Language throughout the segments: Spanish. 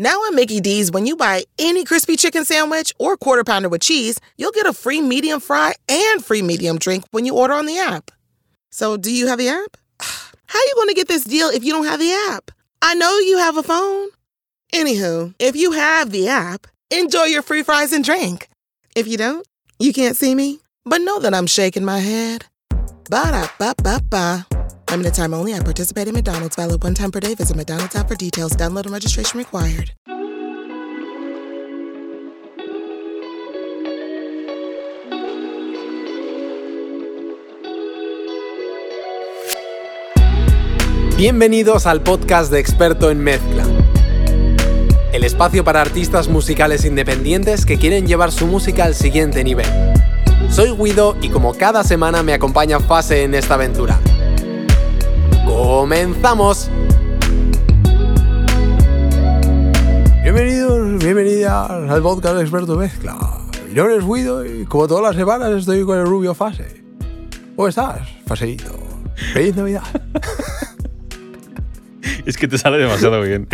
Now at Mickey D's, when you buy any crispy chicken sandwich or quarter pounder with cheese, you'll get a free medium fry and free medium drink when you order on the app. So, do you have the app? How you going to get this deal if you don't have the app? I know you have a phone. Anywho, if you have the app, enjoy your free fries and drink. If you don't, you can't see me, but know that I'm shaking my head. Ba da ba ba ba. Limited time only. I participate in McDonald's. Valid one time per day. Visit McDonald's app for details. Download and registration required. Bienvenidos al podcast de Experto en Mezcla. El espacio para artistas musicales independientes que quieren llevar su música al siguiente nivel. Soy Guido y como cada semana me acompaña Fase en esta aventura. ¡Comenzamos! Bienvenidos, bienvenidas al podcast de Experto Mezcla. Mi nombre es Guido y como todas las semanas estoy con el rubio Fase. ¿Cómo estás, Faseito? ¡Feliz Navidad! Es que te sale demasiado bien.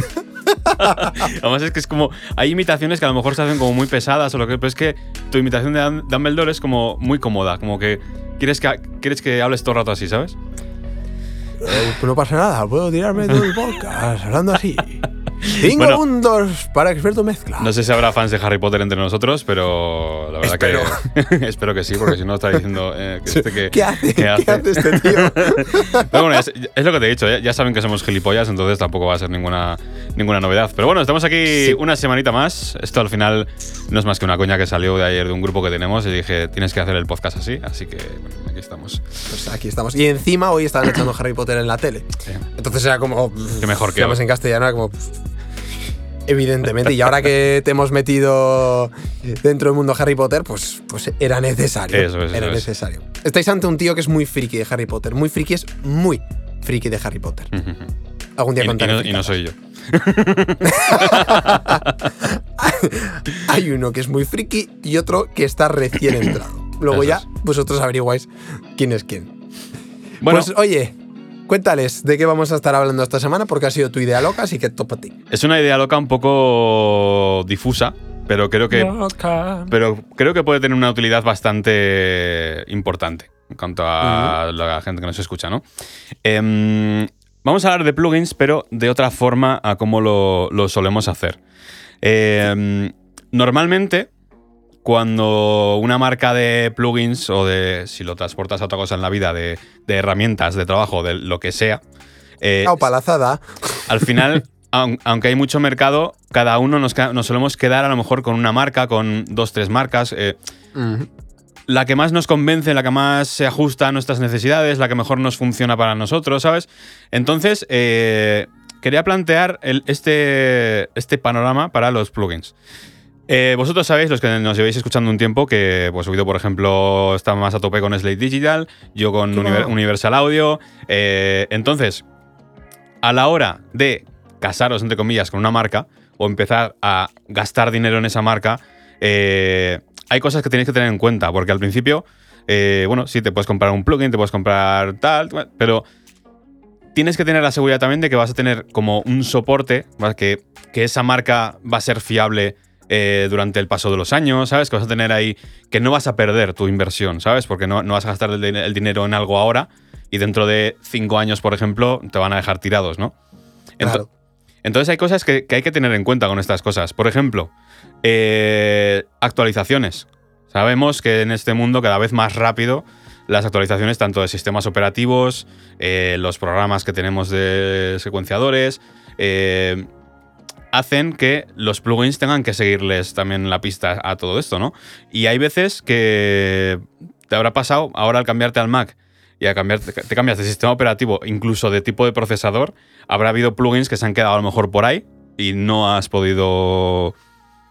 Además es que es como... Hay imitaciones que a lo mejor se hacen como muy pesadas o lo que... Pero es que tu imitación de Dumbledore es como muy cómoda. Como que quieres que, quieres que hables todo el rato así, ¿sabes? Eh, no pasa nada, puedo tirarme todo el podcast hablando así. Cinco Bueno. puntos para Experto Mezcla. No sé si habrá fans de Harry Potter entre nosotros, pero la verdad que... espero que sí, porque si no está diciendo... eh, que este que, ¿Qué hace? que ¿Qué hace este tío? Pero bueno, es, es lo que te he dicho, ya, ya saben que somos gilipollas, entonces tampoco va a ser ninguna, ninguna novedad. Pero bueno, estamos aquí una semanita más. Esto al final no es más que una coña que salió de ayer de un grupo que tenemos y dije, tienes que hacer el podcast así, así que bueno, aquí estamos. Pues aquí estamos. Y encima hoy estaban echando Harry Potter en la tele. Sí. Entonces era como. Qué mejor que hoy. en castellano, era como. Evidentemente. Y ahora que te hemos metido dentro del mundo Harry Potter, pues, pues era necesario. Eso es, Era eso es. necesario. Estáis ante un tío que es muy friki de Harry Potter. Muy friki es muy friki de Harry Potter. Algún día Y, y no, y soy yo. Hay uno que es muy friki y otro que está recién entrado. Luego Eso ya es. vosotros averiguáis quién es quién. Bueno, Pues oye, cuéntales de qué vamos a estar hablando esta semana porque ha sido tu idea loca, así que ti. es una idea loca un poco difusa, pero creo que pero creo que puede tener una utilidad bastante importante en cuanto a la gente que nos escucha, ¿no? Em, vamos a hablar de plugins, pero de otra forma a cómo lo, lo solemos hacer. Em, normalmente, cuando una marca de plugins o de, si lo transportas a otra cosa en la vida, de, de herramientas de trabajo, de lo que sea, eh, Ah, palazada. al final, aun- aunque hay mucho mercado, cada uno nos, nos solemos quedar a lo mejor con una marca, con dos, tres marcas. eh, la que más nos convence, la que más se ajusta a nuestras necesidades, la que mejor nos funciona para nosotros, ¿sabes? Entonces, eh, quería plantear el- este, este panorama para los plugins. Eh, vosotros sabéis, los que nos lleváis escuchando un tiempo, que pues Guido, por ejemplo, está más a tope con Slate Digital, yo con Univer-. Universal Audio. eh, entonces, a la hora de casaros, entre comillas, con una marca o empezar a gastar dinero en esa marca, eh, hay cosas que tenéis que tener en cuenta, porque al principio, bueno, sí, te puedes comprar un plugin, te puedes comprar tal, pero tienes que tener la seguridad también de que vas a tener como un soporte, que, que esa marca va a ser fiable eh, durante el paso de los años, ¿sabes? Que vas a tener ahí, que no vas a perder tu inversión, ¿sabes? Porque no, no vas a gastar el, din- el dinero en algo ahora y dentro de cinco años, por ejemplo, te van a dejar tirados, ¿no? Claro. Entonces hay cosas que, que hay que tener en cuenta con estas cosas. Por ejemplo, eh, actualizaciones. Sabemos que en este mundo cada vez más rápido las actualizaciones tanto de sistemas operativos, eh, los programas que tenemos de secuenciadores, eh, hacen que los plugins tengan que seguirles también la pista a todo esto, ¿no? Y hay veces que te habrá pasado ahora al cambiarte al Mac y a cambiar, te cambias de sistema operativo, incluso de tipo de procesador, habrá habido plugins que se han quedado a lo mejor por ahí y no has podido,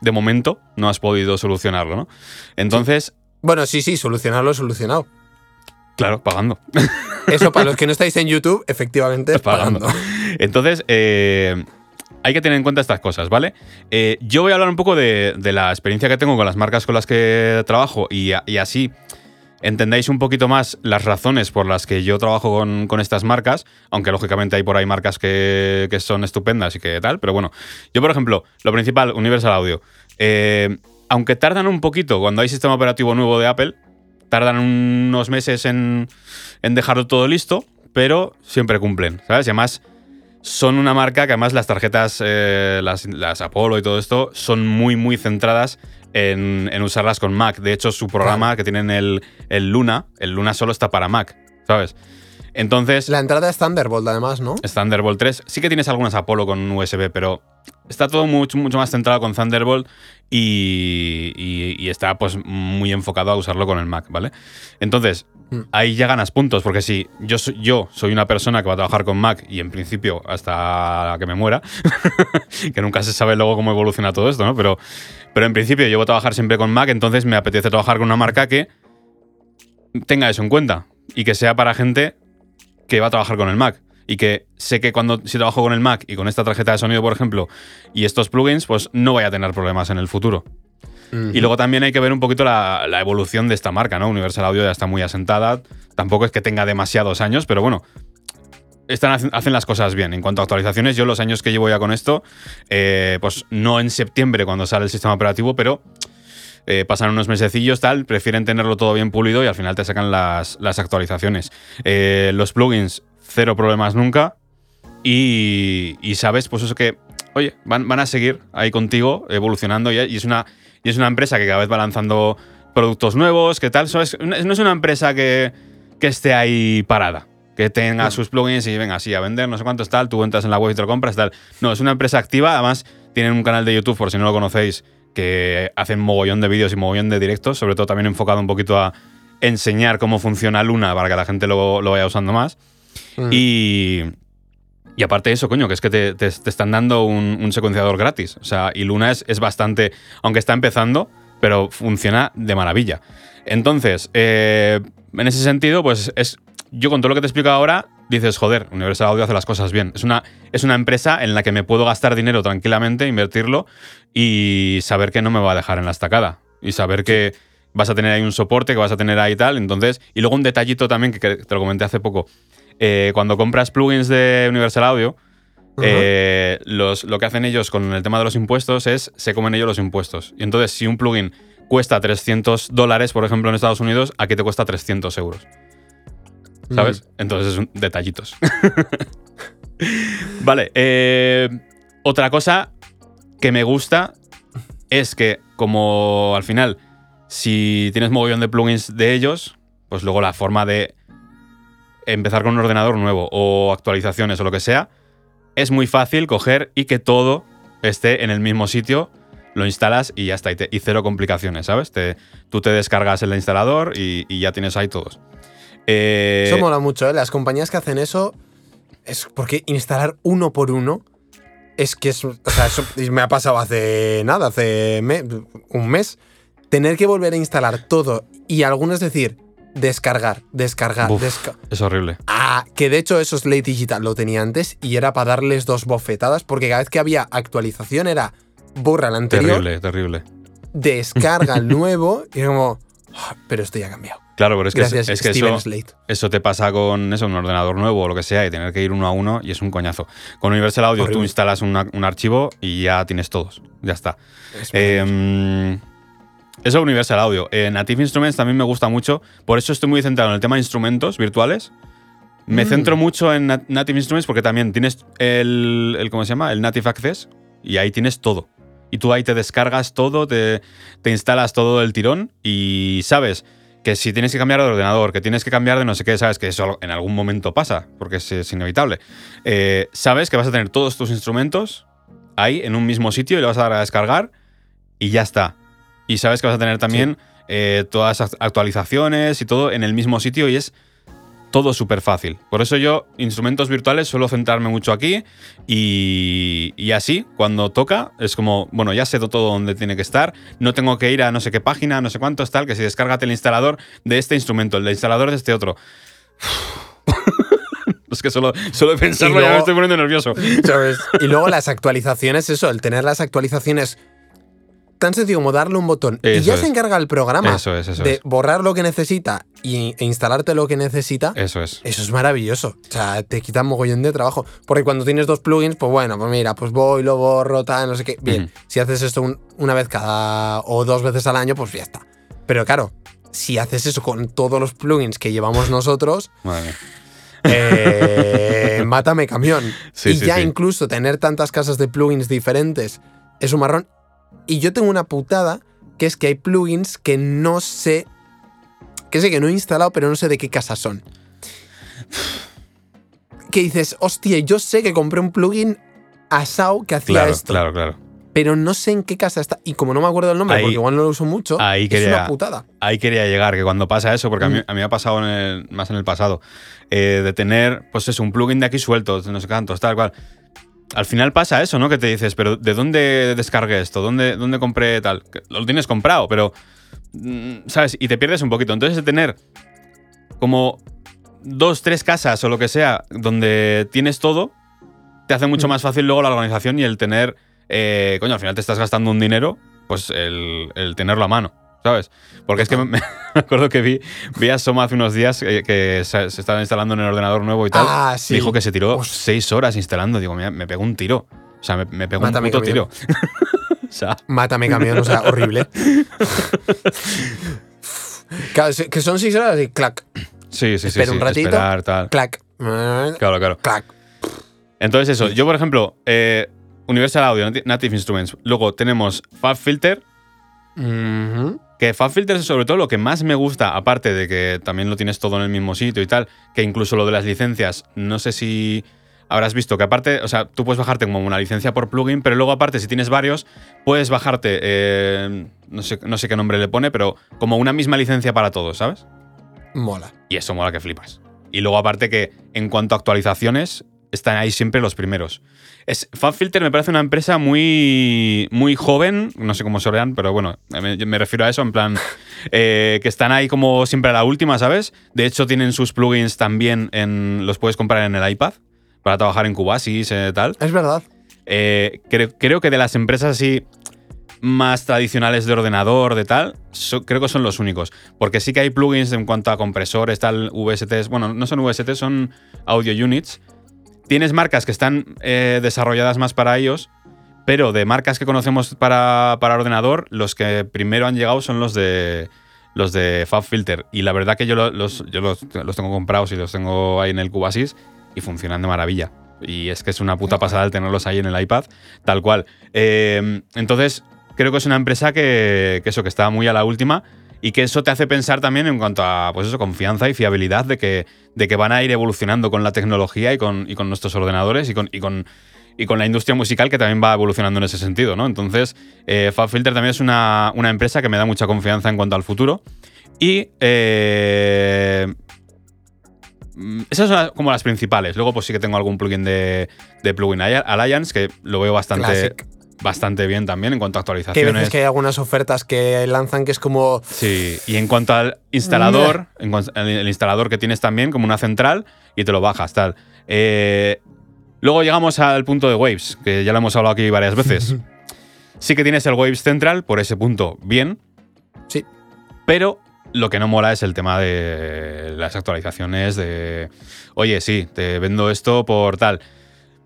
de momento, no has podido solucionarlo, ¿no? Entonces, Bueno, sí, sí, solucionarlo, solucionado. claro, pagando. Eso para los que no estáis en YouTube, efectivamente, es pagando. pagando. Entonces, eh, hay que tener en cuenta estas cosas, ¿vale? Eh, yo voy a hablar un poco de, la experiencia que tengo con las marcas con las que trabajo y, así entendáis un poquito más las razones por las que yo trabajo con, estas marcas, aunque lógicamente hay por ahí marcas que, que, son estupendas y que tal, pero bueno, yo por ejemplo, lo principal, Universal Audio, eh, aunque tardan un poquito cuando hay sistema operativo nuevo de Apple, tardan unos meses en, en dejarlo todo listo, pero siempre cumplen, ¿sabes? Y además son una marca que además las tarjetas, eh, las, las, Apollo y todo esto, son muy, muy centradas en, en usarlas con Mac. De hecho, su programa claro. que tienen el, el, Luna, el Luna solo está para Mac, ¿sabes? Entonces. La entrada es Thunderbolt, además, ¿no? Es Thunderbolt 3. Sí que tienes algunas Apollo con USB, pero está todo mucho, mucho más centrado con Thunderbolt y, y, y, está pues muy enfocado a usarlo con el Mac, ¿vale? Entonces, mm. ahí ya ganas puntos, porque si yo, yo soy una persona que va a trabajar con Mac y en principio hasta que me muera, que nunca se sabe luego cómo evoluciona todo esto, ¿no? Pero, pero en principio yo voy a trabajar siempre con Mac, entonces me apetece trabajar con una marca que tenga eso en cuenta y que sea para gente que va a trabajar con el Mac. Y que sé que cuando si trabajo con el Mac y con esta tarjeta de sonido, por ejemplo, y estos plugins, pues no voy a tener problemas en el futuro. Uh -huh. Y luego también hay que ver un poquito la, la, evolución de esta marca, ¿no? Universal Audio ya está muy asentada. Tampoco es que tenga demasiados años, pero bueno. Están, hacen las cosas bien. En cuanto a actualizaciones, yo los años que llevo ya con esto, eh, pues no en septiembre cuando sale el sistema operativo, pero eh, pasan unos mesecillos, tal, prefieren tenerlo todo bien pulido y al final te sacan las, las actualizaciones. Eh, los plugins, cero problemas nunca. Y, y, sabes, pues eso que, oye, van, van a seguir ahí contigo evolucionando y, y, es una, y es una empresa que cada vez va lanzando productos nuevos, que tal. ¿sabes? No es una empresa que, que esté ahí parada. Que tenga sus plugins y venga así a vender, no sé cuántos tal, tú entras en la web y te lo compras, tal. No, es una empresa activa, además tienen un canal de YouTube, por si no lo conocéis, que hacen mogollón de vídeos y mogollón de directos, sobre todo también enfocado un poquito a enseñar cómo funciona Luna para que la gente lo, lo vaya usando más. Y, y aparte de eso, coño, que es que te, te, están dando un, un, secuenciador gratis. O sea, y Luna es, es, bastante, aunque está empezando, pero funciona de maravilla. Entonces, eh, en ese sentido, pues es, yo con todo lo que te explico ahora, dices, joder, Universal Audio hace las cosas bien. Es una, es una empresa en la que me puedo gastar dinero tranquilamente, invertirlo y saber que no me va a dejar en la estacada. Y saber que vas a tener ahí un soporte, que vas a tener ahí tal. Entonces, y luego un detallito también que te lo comenté hace poco. Eh, cuando compras plugins de Universal Audio, uh -huh. eh, los, lo que hacen ellos con el tema de los impuestos es se comen ellos los impuestos. Y entonces, si un plugin cuesta 300 dólares, por ejemplo, en Estados Unidos, aquí te cuesta 300 euros. ¿Sabes? Mm. Entonces, son detallitos. vale. Eh, otra cosa que me gusta es que, como al final, si tienes mogollón de plugins de ellos, pues luego la forma de empezar con un ordenador nuevo o actualizaciones o lo que sea, es muy fácil coger y que todo esté en el mismo sitio, lo instalas y ya está, y, cero complicaciones, ¿sabes? Te, tú te descargas el instalador y, ya tienes ahí todos. Eh, eso mola mucho, ¿eh? Las compañías que hacen eso es porque instalar uno por uno es que es. O sea, eso me ha pasado hace nada, hace un mes. Tener que volver a instalar todo y algunos decir, descargar, descargar, Uf, descargar. Es horrible. Ah, que de hecho eso es Ley Digital, lo tenía antes y era para darles dos bofetadas porque cada vez que había actualización era borra la anterior. Terrible, terrible. Descarga el nuevo y como, oh, pero esto ya ha cambiado. Claro, pero es que, Gracias, es que eso, eso, te pasa con eso, un ordenador nuevo o lo que sea, y tener que ir uno a uno y es un coñazo. Con Universal Audio Horrible. tú instalas una, un archivo y ya tienes todos. Ya está. Eh, eso Universal Audio. Eh, Native Instruments también me gusta mucho. Por eso estoy muy centrado en el tema de instrumentos virtuales. Me mm. centro mucho en Native Instruments porque también tienes el, el, ¿cómo se llama? El Native Access y ahí tienes todo. Y tú ahí te descargas todo, te, te instalas todo el tirón y sabes que si tienes que cambiar de ordenador, que tienes que cambiar de no sé qué, sabes que eso en algún momento pasa, porque es, es inevitable. Eh, sabes que vas a tener todos tus instrumentos ahí en un mismo sitio y le vas a dar a descargar y ya está. Y sabes que vas a tener también sí. eh, todas las actualizaciones y todo en el mismo sitio y es todo súper fácil. Por eso yo, instrumentos virtuales, suelo centrarme mucho aquí y, y, así, cuando toca, es como, bueno, ya sé todo donde tiene que estar, no tengo que ir a no sé qué página, no sé cuántos, tal, que si descárgate el instalador de este instrumento, el instalador de este otro. es que solo, solo de pensarlo luego, ya me estoy poniendo nervioso. ¿sabes? Y luego las actualizaciones, eso, el tener las actualizaciones tan sencillo como darle un botón y ya es. se encarga el programa Eso es, eso de borrar lo que necesita y, e instalarte lo que necesita. Eso es. Eso es maravilloso. O sea, te quita un mogollón de trabajo. Porque cuando tienes dos plugins, pues bueno, pues mira, pues voy, lo borro, tal, no sé qué. Bien, si haces esto un- una vez cada o dos veces al año, pues ya está. Pero claro, si haces eso con todos los plugins que llevamos nosotros, Madre mía. eh, mátame camión. Sí, y sí, ya sí. incluso tener tantas casas de plugins diferentes es un marrón. Y yo tengo una putada, que es que hay plugins que no sé, que sé que no he instalado, pero no sé de qué casa son. Que dices, hostia, yo sé que compré un plugin a SAO que hacía Claro, esto, claro, claro. pero no sé en qué casa está. Y como no me acuerdo el nombre, Ahí- porque igual no lo uso mucho, ahí es quería- una putada. Ahí quería llegar, que cuando pasa eso, porque a, mí, Mm. a mí me ha pasado en el- más en el pasado, eh, de tener, pues eso, un plugin de aquí suelto, no sé cuántos, tal cual. Al final pasa eso, ¿no? Que te dices, pero ¿de dónde descargué esto? ¿Dónde, dónde compré tal? Que Lo tienes comprado, pero, mm, ¿sabes? Y te pierdes un poquito. Entonces, de tener como dos, tres casas o lo que sea, donde tienes todo, te hace mucho más fácil luego la organización y el tener, eh, coño, al final te estás gastando un dinero, pues el, el tenerlo a mano, ¿sabes? Porque es que me, me acuerdo que vi, vi a Soma hace unos días eh, que se, se estaba instalando en el ordenador nuevo y tal. Ah, sí. Dijo que se tiró seis horas instalando. Digo, me, me pegó un tiro. O sea, me, me pegó Mátame, un puto camión. tiro. o sea, Mátame camión, o sea, horrible. Claro, que son seis horas y clac, sí, sí, sí. Espera sí, un ratito. Esperar, tal. clac, Claro, claro. clac. Entonces, eso. Yo, por ejemplo, eh, Universal Audio, Nati- Native Instruments. Luego tenemos FabFilter, Ujú. Que FabFilter es sobre todo lo que más me gusta, aparte de que también lo tienes todo en el mismo sitio y tal, que incluso lo de las licencias, no sé si habrás visto que aparte, o sea, tú puedes bajarte como una licencia por plugin, pero luego aparte, si tienes varios, puedes bajarte, eh, no, sé, no sé qué nombre le pone, pero como una misma licencia para todos, ¿sabes? Mola. Y eso mola que flipas. Y luego aparte que en cuanto a actualizaciones, están ahí siempre los primeros. Es, FabFilter me parece una empresa muy, muy joven, no sé cómo sorean, pero bueno, me, me refiero a eso, en plan, eh, que están ahí como siempre a la última, ¿sabes? De hecho, tienen sus plugins también, en, los puedes comprar en el iPad para trabajar en Cubasis, eh, tal. Es verdad. Eh, creo, creo que de las empresas así más tradicionales de ordenador, de tal, so- creo que son los únicos. Porque sí que hay plugins en cuanto a compresores, tal, VSTs. Bueno, no son VSTs, son audio units. Tienes marcas que están eh, desarrolladas más para ellos, pero de marcas que conocemos para, para ordenador, los que primero han llegado son los de los de FabFilter. Y la verdad que yo, lo- los, yo los, los tengo comprados y los tengo ahí en el Cubasis y funcionan de maravilla. Y es que es una puta pasada el tenerlos ahí en el iPad, tal cual. Eh, entonces, creo que es una empresa que, que eso, que está muy a la última y que eso te hace pensar también en cuanto a pues eso, confianza y fiabilidad de que, de que van a ir evolucionando con la tecnología y con, y con nuestros ordenadores y con, y con, y con la industria musical que también va evolucionando en ese sentido, ¿no? Entonces, eh, FabFilter también es una, una empresa que me da mucha confianza en cuanto al futuro. Y eh, esas son como las principales. Luego, pues sí que tengo algún plugin de, de Plugin Alliance que lo veo bastante, Classic. Bastante bien también en cuanto a Que actualizaciones. veces que hay algunas ofertas que lanzan que es como. Sí, y en cuanto al instalador, al el instalador que tienes también, como una central, y te lo bajas, tal. Eh, luego llegamos al punto de Waves, que ya lo hemos hablado aquí varias veces. sí que tienes el Waves Central, por ese punto, bien. Sí. Pero lo que no mola es el tema de las actualizaciones de, oye, sí, te vendo esto por tal,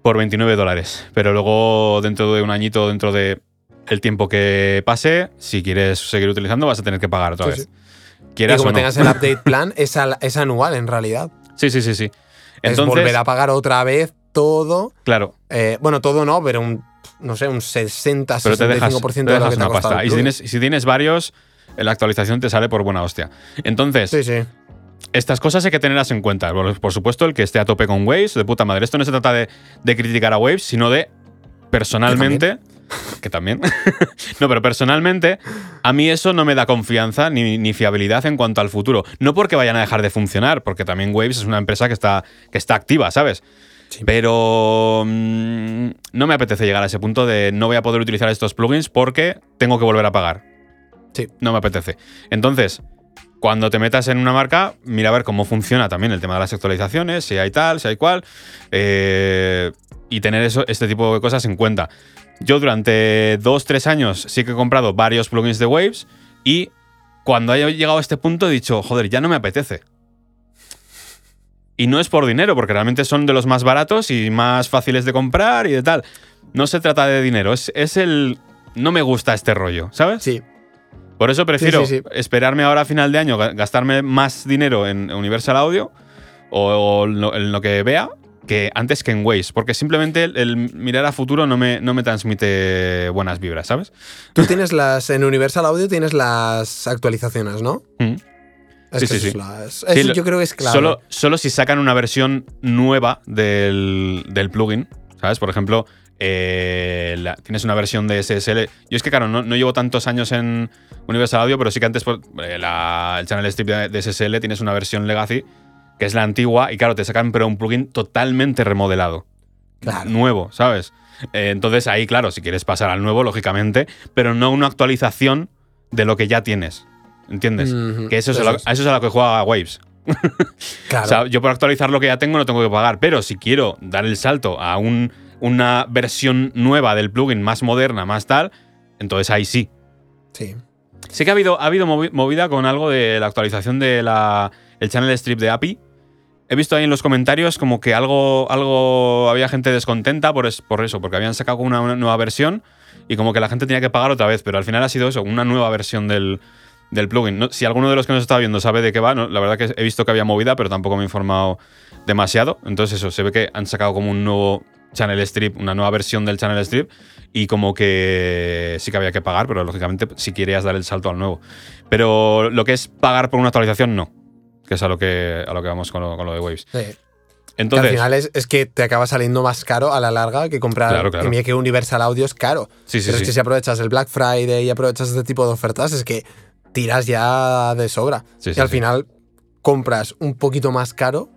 por 29 dólares, pero luego dentro de un añito, dentro de el tiempo que pase, si quieres seguir utilizando, vas a tener que pagar otra Sí, vez. sí. Y Quieras como o no. tengas el update plan, es, al- es anual en realidad. Sí, sí, sí, sí. es Entonces, volver a pagar otra vez todo. claro, Eh, bueno, todo no, pero un, no sé, un 60, pero te dejas, 65% te de lo que te ha una costado. pasta. Y si tienes, si tienes varios, la actualización te sale por buena hostia. Entonces, Sí, sí. Estas cosas hay que tenerlas en cuenta. Por, por supuesto, el que esté a tope con Waves, de puta madre. Esto no se trata de, de criticar a Waves, sino de personalmente. Que también. no, pero personalmente, a mí eso no me da confianza ni, ni fiabilidad en cuanto al futuro. No porque vayan a dejar de funcionar, porque también Waves es una empresa que está, que está activa, ¿sabes? Sí. Pero mm, no me apetece llegar a ese punto de no voy a poder utilizar estos plugins porque tengo que volver a pagar. Sí. No me apetece. Entonces, cuando te metas en una marca, mira a ver cómo funciona también el tema de las actualizaciones, si hay tal, si hay cual, eh, y tener eso, este tipo de cosas en cuenta. Yo durante dos, tres años sí que he comprado varios plugins de Waves y cuando haya llegado a este punto he dicho, joder, ya no me apetece. Y no es por dinero, porque realmente son de los más baratos y más fáciles de comprar y de tal. No se trata de dinero, es el... No me gusta este rollo, ¿sabes? Sí. Por eso prefiero sí, sí. esperarme ahora a final de año, ga- gastarme más dinero en Universal Audio o, o en, lo, que vea que antes que en Waze, porque simplemente el, el mirar a futuro no me, no me transmite buenas vibras, ¿sabes? Tú tienes las. En Universal Audio tienes las actualizaciones, ¿no? Mm. Es Sí, que sí, sí. es las- Sí, eso lo- yo creo que es clave. Solo, solo si sacan una versión nueva del, del plugin, ¿sabes? Por ejemplo, eh, la- tienes una versión de SSL. Yo es que, claro, no, no llevo tantos años en Universal Audio, pero sí que antes por, eh, la- el channel strip de, de SSL tienes una versión legacy, que es la antigua, y claro, te sacan pero un plugin totalmente remodelado. Claro. Nuevo, ¿sabes? Eh, entonces ahí, claro, si quieres pasar al nuevo, lógicamente, pero no una actualización de lo que ya tienes. ¿Entiendes? Que eso es, a eso lo, es. a eso es a lo que juega Waves. Claro. O sea, yo por actualizar lo que ya tengo no tengo que pagar, pero si quiero dar el salto a un- una versión nueva del plugin más moderna, más tal, entonces ahí sí. sí. Sí que ha habido, ha habido movi- movida con algo de la actualización del el channel strip de API. He visto ahí en los comentarios como que algo, algo había gente descontenta por, es- por eso, porque habían sacado una, una nueva versión y como que la gente tenía que pagar otra vez, pero al final ha sido eso, una nueva versión del, del plugin. No- si alguno de los que nos está viendo sabe de qué va, no, la verdad que he visto que había movida, pero tampoco me he informado demasiado. Entonces eso, se ve que han sacado como un nuevo channel strip, una nueva versión del channel strip y como que sí que había que pagar, pero lógicamente si querías dar el salto al nuevo. Pero lo que es pagar por una actualización, no. Que es a lo que, a lo que vamos con lo, con lo de Waves. sí. Que al final es, es que te acaba saliendo más caro a la larga que comprar. Claro, claro. Y mira que Universal Audio es caro. sí, sí, Pero es que si aprovechas el Black Friday y aprovechas este tipo de ofertas, es que tiras ya de sobra. Y al final compras un poquito más caro,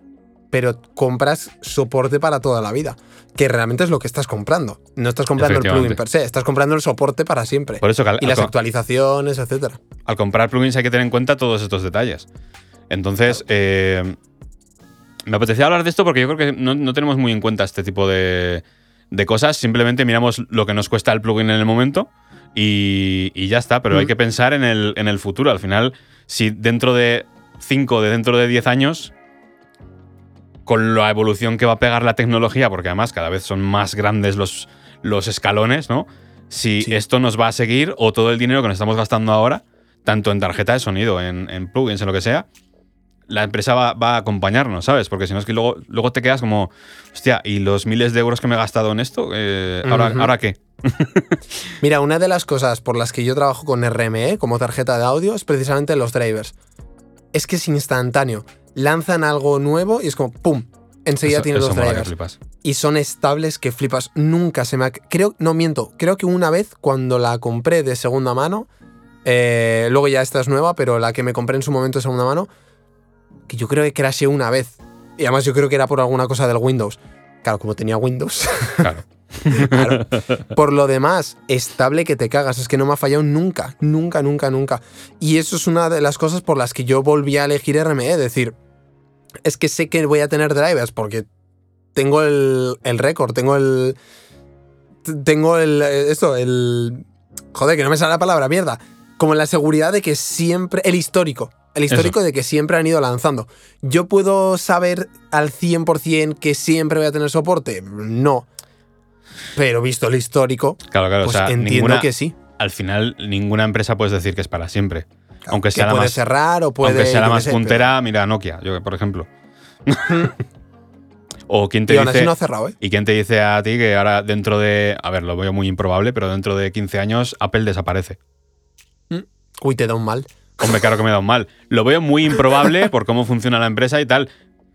pero compras soporte para toda la vida. Que realmente es lo que estás comprando. No estás comprando el plugin per se, estás comprando el soporte para siempre. Por eso que al, y las actualizaciones, etcétera. al comprar plugins hay que tener en cuenta todos estos detalles. Entonces, eh, me apetecía hablar de esto porque yo creo que no, no tenemos muy en cuenta este tipo de, de cosas. Simplemente miramos lo que nos cuesta el plugin en el momento y, y ya está. Pero hay que pensar en el, en el futuro. Al final, si dentro de 5, de dentro de 10 años, con la evolución que va a pegar la tecnología, porque además cada vez son más grandes los, los escalones, ¿no? Si Sí. esto nos va a seguir o todo el dinero que nos estamos gastando ahora, tanto en tarjeta de sonido, en, en plugins, en lo que sea, la empresa va, va a acompañarnos, ¿sabes? Porque si no es que luego, luego te quedas como, hostia, ¿y los miles de euros que me he gastado en esto? Eh, ¿ahora. ¿Ahora qué? Mira, una de las cosas por las que yo trabajo con RME como tarjeta de audio es precisamente los drivers. Es que es instantáneo. Lanzan algo nuevo y es como ¡pum! Enseguida Eso- tienes eso drivers. flipas. y son estables que flipas. Nunca se me ha... Creo, no miento, creo que una vez cuando la compré de segunda mano, eh, luego ya esta es nueva, pero la que me compré en su momento de segunda mano, que yo creo que crasheé una vez. Y además yo creo que era por alguna cosa del Windows. Claro, como tenía Windows. Claro. Claro. Por lo demás, estable que te cagas. Es que no me ha fallado nunca, nunca, nunca, nunca. Y eso es una de las cosas por las que yo volví a elegir RME. Es decir, es que sé que voy a tener drivers porque tengo el, el récord, tengo el. Tengo el. Esto, el. Joder, que no me sale la palabra, mierda. Como la seguridad de que siempre. El histórico. El histórico de que siempre han ido lanzando. ¿Yo puedo saber al 100% que siempre voy a tener soporte? No. Pero visto el histórico, Claro, claro. pues o sea, entiendo ninguna, que sí. al final, ninguna empresa puedes decir que es para siempre. Aunque sea que la puede más- cerrar o puede. Aunque sea la yo qué más sé, puntera, mira Nokia, yo, por ejemplo. o quién te Y dice. no ha cerrado, ¿eh? ¿Y quién te dice a ti que ahora dentro de. A ver, lo veo muy improbable, pero dentro de 15 años Apple desaparece? Uy, te da un mal. Hombre, claro que me da un mal. Lo veo muy improbable por cómo funciona la empresa y tal.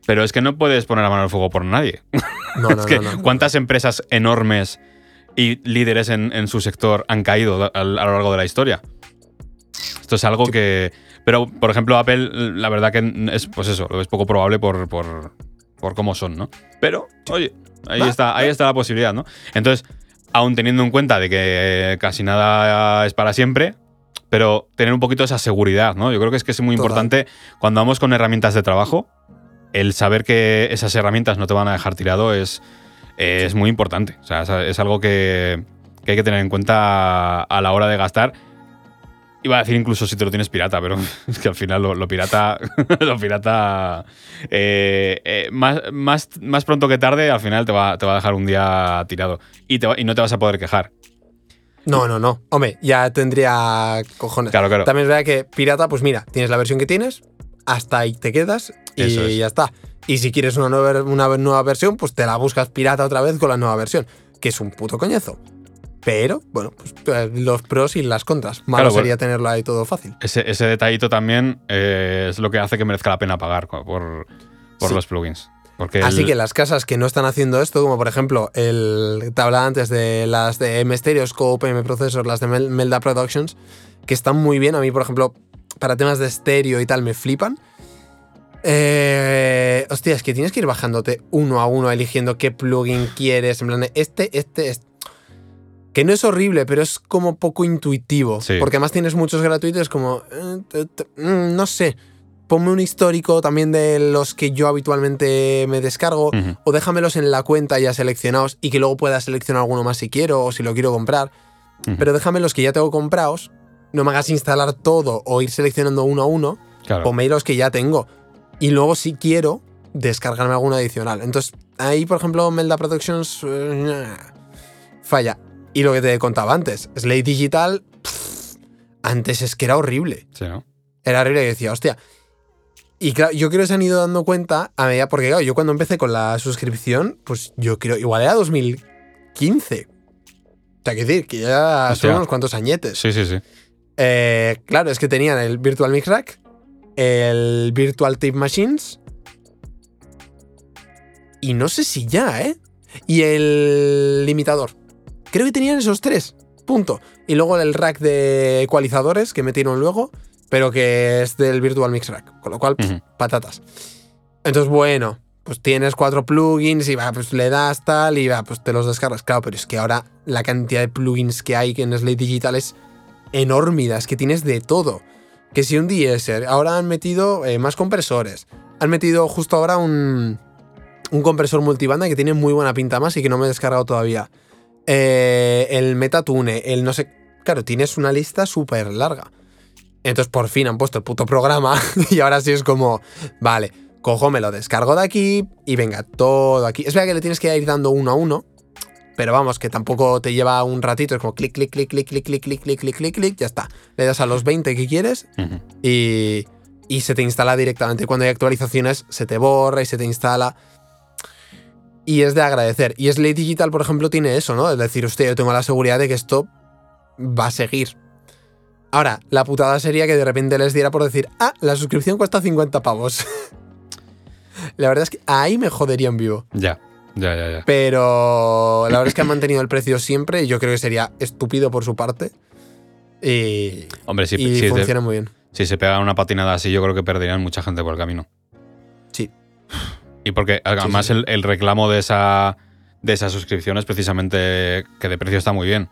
Pero es que no puedes poner la mano al fuego por nadie. No, no, es que, no. ¿cuántas empresas enormes y líderes en, en su sector han caído a, a lo largo de la historia? Esto es algo que. Pero, por ejemplo, Apple, la verdad que es, pues eso, es poco probable por, por, por cómo son, ¿no? Pero, oye, ahí está, ahí está la posibilidad, ¿no? Entonces, aún teniendo en cuenta de que casi nada es para siempre, pero tener un poquito esa seguridad, ¿no? Yo creo que es que es muy Total. importante cuando vamos con herramientas de trabajo, el saber que esas herramientas no te van a dejar tirado es, es muy importante. O sea, es, es algo que, que hay que tener en cuenta a la hora de gastar. Iba a decir incluso si te lo tienes pirata, pero es que al final lo, lo pirata. lo pirata. eh, eh, más, más, más pronto que tarde, al final te va, te va a dejar un día tirado. Y, te va- y no te vas a poder quejar. No, no, no. Hombre, ya tendría cojones. Claro, claro. También es verdad que pirata, pues mira, tienes la versión que tienes, hasta ahí te quedas y es. ya está. Y si quieres una nueva, una nueva versión, pues te la buscas pirata otra vez con la nueva versión, que es un puto coñazo. Pero, bueno, pues eh, los pros y las contras. Malo Claro, sería tenerlo ahí todo fácil. Ese, ese detallito también eh, es lo que hace que merezca la pena pagar por, por Sí. los plugins. Porque Así el- que las casas que no están haciendo esto, como por ejemplo, el te hablaba antes de las de M Stereoscope, M Processor, las de Mel- Melda Productions, que están muy bien. A mí, por ejemplo, para temas de estéreo y tal, me flipan. Eh, hostia, es que tienes que ir bajándote uno a uno, eligiendo qué plugin quieres. En plan, de, este, este, este. Que no es horrible, pero es como poco intuitivo. Sí. Porque además tienes muchos gratuitos, como. eh, mm, no sé. Ponme un histórico también de los que yo habitualmente me descargo. O déjamelos en la cuenta ya seleccionados y que luego pueda seleccionar alguno más si quiero o si lo quiero comprar. Pero déjame los que ya tengo comprados. No me hagas instalar todo o ir seleccionando uno a uno. Claro. Ponme los que ya tengo. Y luego, si quiero, descargarme alguno adicional. Entonces, ahí, por ejemplo, Melda Productions eh, falla. Y lo que te contaba antes, Slate Digital, pff, antes es que era horrible. Sí, ¿no? Era horrible y decía, hostia. Y claro, yo creo que se han ido dando cuenta a medida, porque claro, yo cuando empecé con la suscripción, pues yo creo, igual era 2015. O sea, que decir, que ya son unos cuantos añetes. Sí, sí, sí. Eh, claro, es que tenían el Virtual Mix Rack, el Virtual Tape Machines. Y no sé si ya, ¿eh? Y el limitador. Creo que tenían esos tres. Punto. Y luego el rack de ecualizadores que metieron luego, pero que es del Virtual Mix Rack. Con lo cual, Ujú. patatas. Entonces, bueno, pues tienes cuatro plugins y va, pues le das tal y va, pues te los descargas. Claro, pero es que ahora la cantidad de plugins que hay en Slate Digital es enormida, es que tienes de todo. Que si un DSer, ahora han metido eh, más compresores. Han metido justo ahora un, un compresor multibanda que tiene muy buena pinta más y que no me he descargado todavía. Eh, el Metatune, el no sé. Claro, tienes una lista súper larga. Entonces por fin han puesto el puto programa y ahora sí es como, vale, cojo, me lo descargo de aquí y venga, todo aquí. Es verdad que le tienes que ir dando uno a uno, pero vamos, que tampoco te lleva un ratito, es como clic, clic, clic, clic, clic, clic, clic, clic, clic, clic, clic, ya está. Le das a los 20 que quieres y, y se te instala directamente. Cuando hay actualizaciones, se te borra y se te instala. Y es de agradecer. Y Slate Digital, por ejemplo, tiene eso, ¿no? Es decir, usted, yo tengo la seguridad de que esto va a seguir. Ahora, la putada sería que de repente les diera por decir, ah, la suscripción cuesta 50 pavos. la verdad es que ahí me jodería en vivo. Ya, ya, ya, ya. Pero la verdad es que han mantenido el precio siempre y yo creo que sería estúpido por su parte. Y, Hombre, si, y si te- funciona muy bien. si se pegan una patinada así, yo creo que perderían mucha gente por el camino. Sí. Y porque además sí. El, el reclamo de esa, de esa suscripción es precisamente que de precio está muy bien.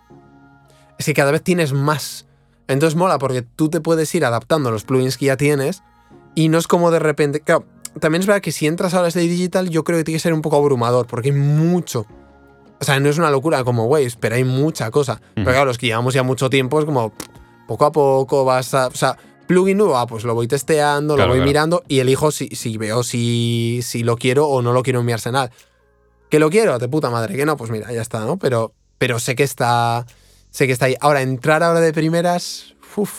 es que cada vez tienes más. Entonces mola porque tú te puedes ir adaptando a los plugins que ya tienes y no es como de repente. Claro, también es verdad que si entras ahora a Slate Digital, yo creo que tiene que ser un poco abrumador porque hay mucho. O sea, no es una locura como Waves, pero hay mucha cosa. Pero claro, los que llevamos ya mucho tiempo es como poco a poco vas a. O sea, plugin nuevo, ah, pues lo voy testeando, Claro, lo voy claro. mirando y elijo si, si veo si, si lo quiero o no lo quiero en mi arsenal. Que lo quiero, de puta madre, que no, pues mira, ya está, ¿no? Pero, pero sé que está. Sé que está ahí. Ahora, entrar ahora de primeras. Uf,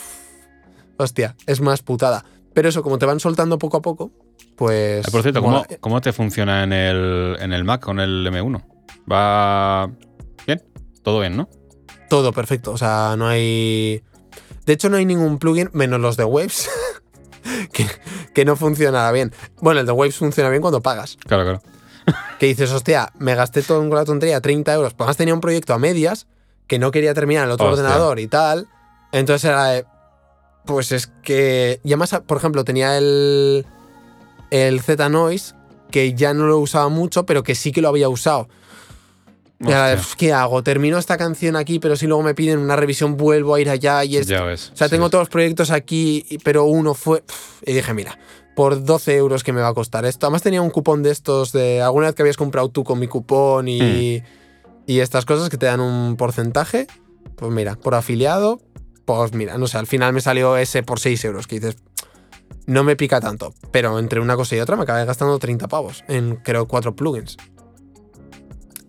hostia, es más putada. Pero eso, como te van soltando poco a poco, pues. Por cierto, ¿cómo, cómo te funciona en el, en el Mac con el M1? ¿Va bien? Todo bien, ¿no? Todo perfecto. O sea, no hay. De hecho, no hay ningún plugin, menos los de Waves, que, que no funcionara bien. Bueno, el de Waves funciona bien cuando pagas. Claro, claro. Que dices, hostia, me gasté todo en la tontería, 30 euros. Pues además tenía un proyecto a medias que no quería terminar el otro Hostia. ordenador y tal. Entonces era de. Pues es que. Y además, por ejemplo, tenía el. El Z-Noise, que ya no lo usaba mucho, pero que sí que lo había usado. ¿Qué hago? Termino esta canción aquí, pero si luego me piden una revisión, vuelvo a ir allá y esto. ya ves. O sea, sí. tengo todos los proyectos aquí, pero uno fue. Y dije, mira, por 12 euros que me va a costar esto. Además, tenía un cupón de estos de alguna vez que habías comprado tú con mi cupón y. Y estas cosas que te dan un porcentaje, pues mira, por afiliado, pues mira, no sé, al final me salió ese por 6 euros, que dices, no me pica tanto. Pero entre una cosa y otra me acabé gastando 30 pavos en, creo, cuatro plugins.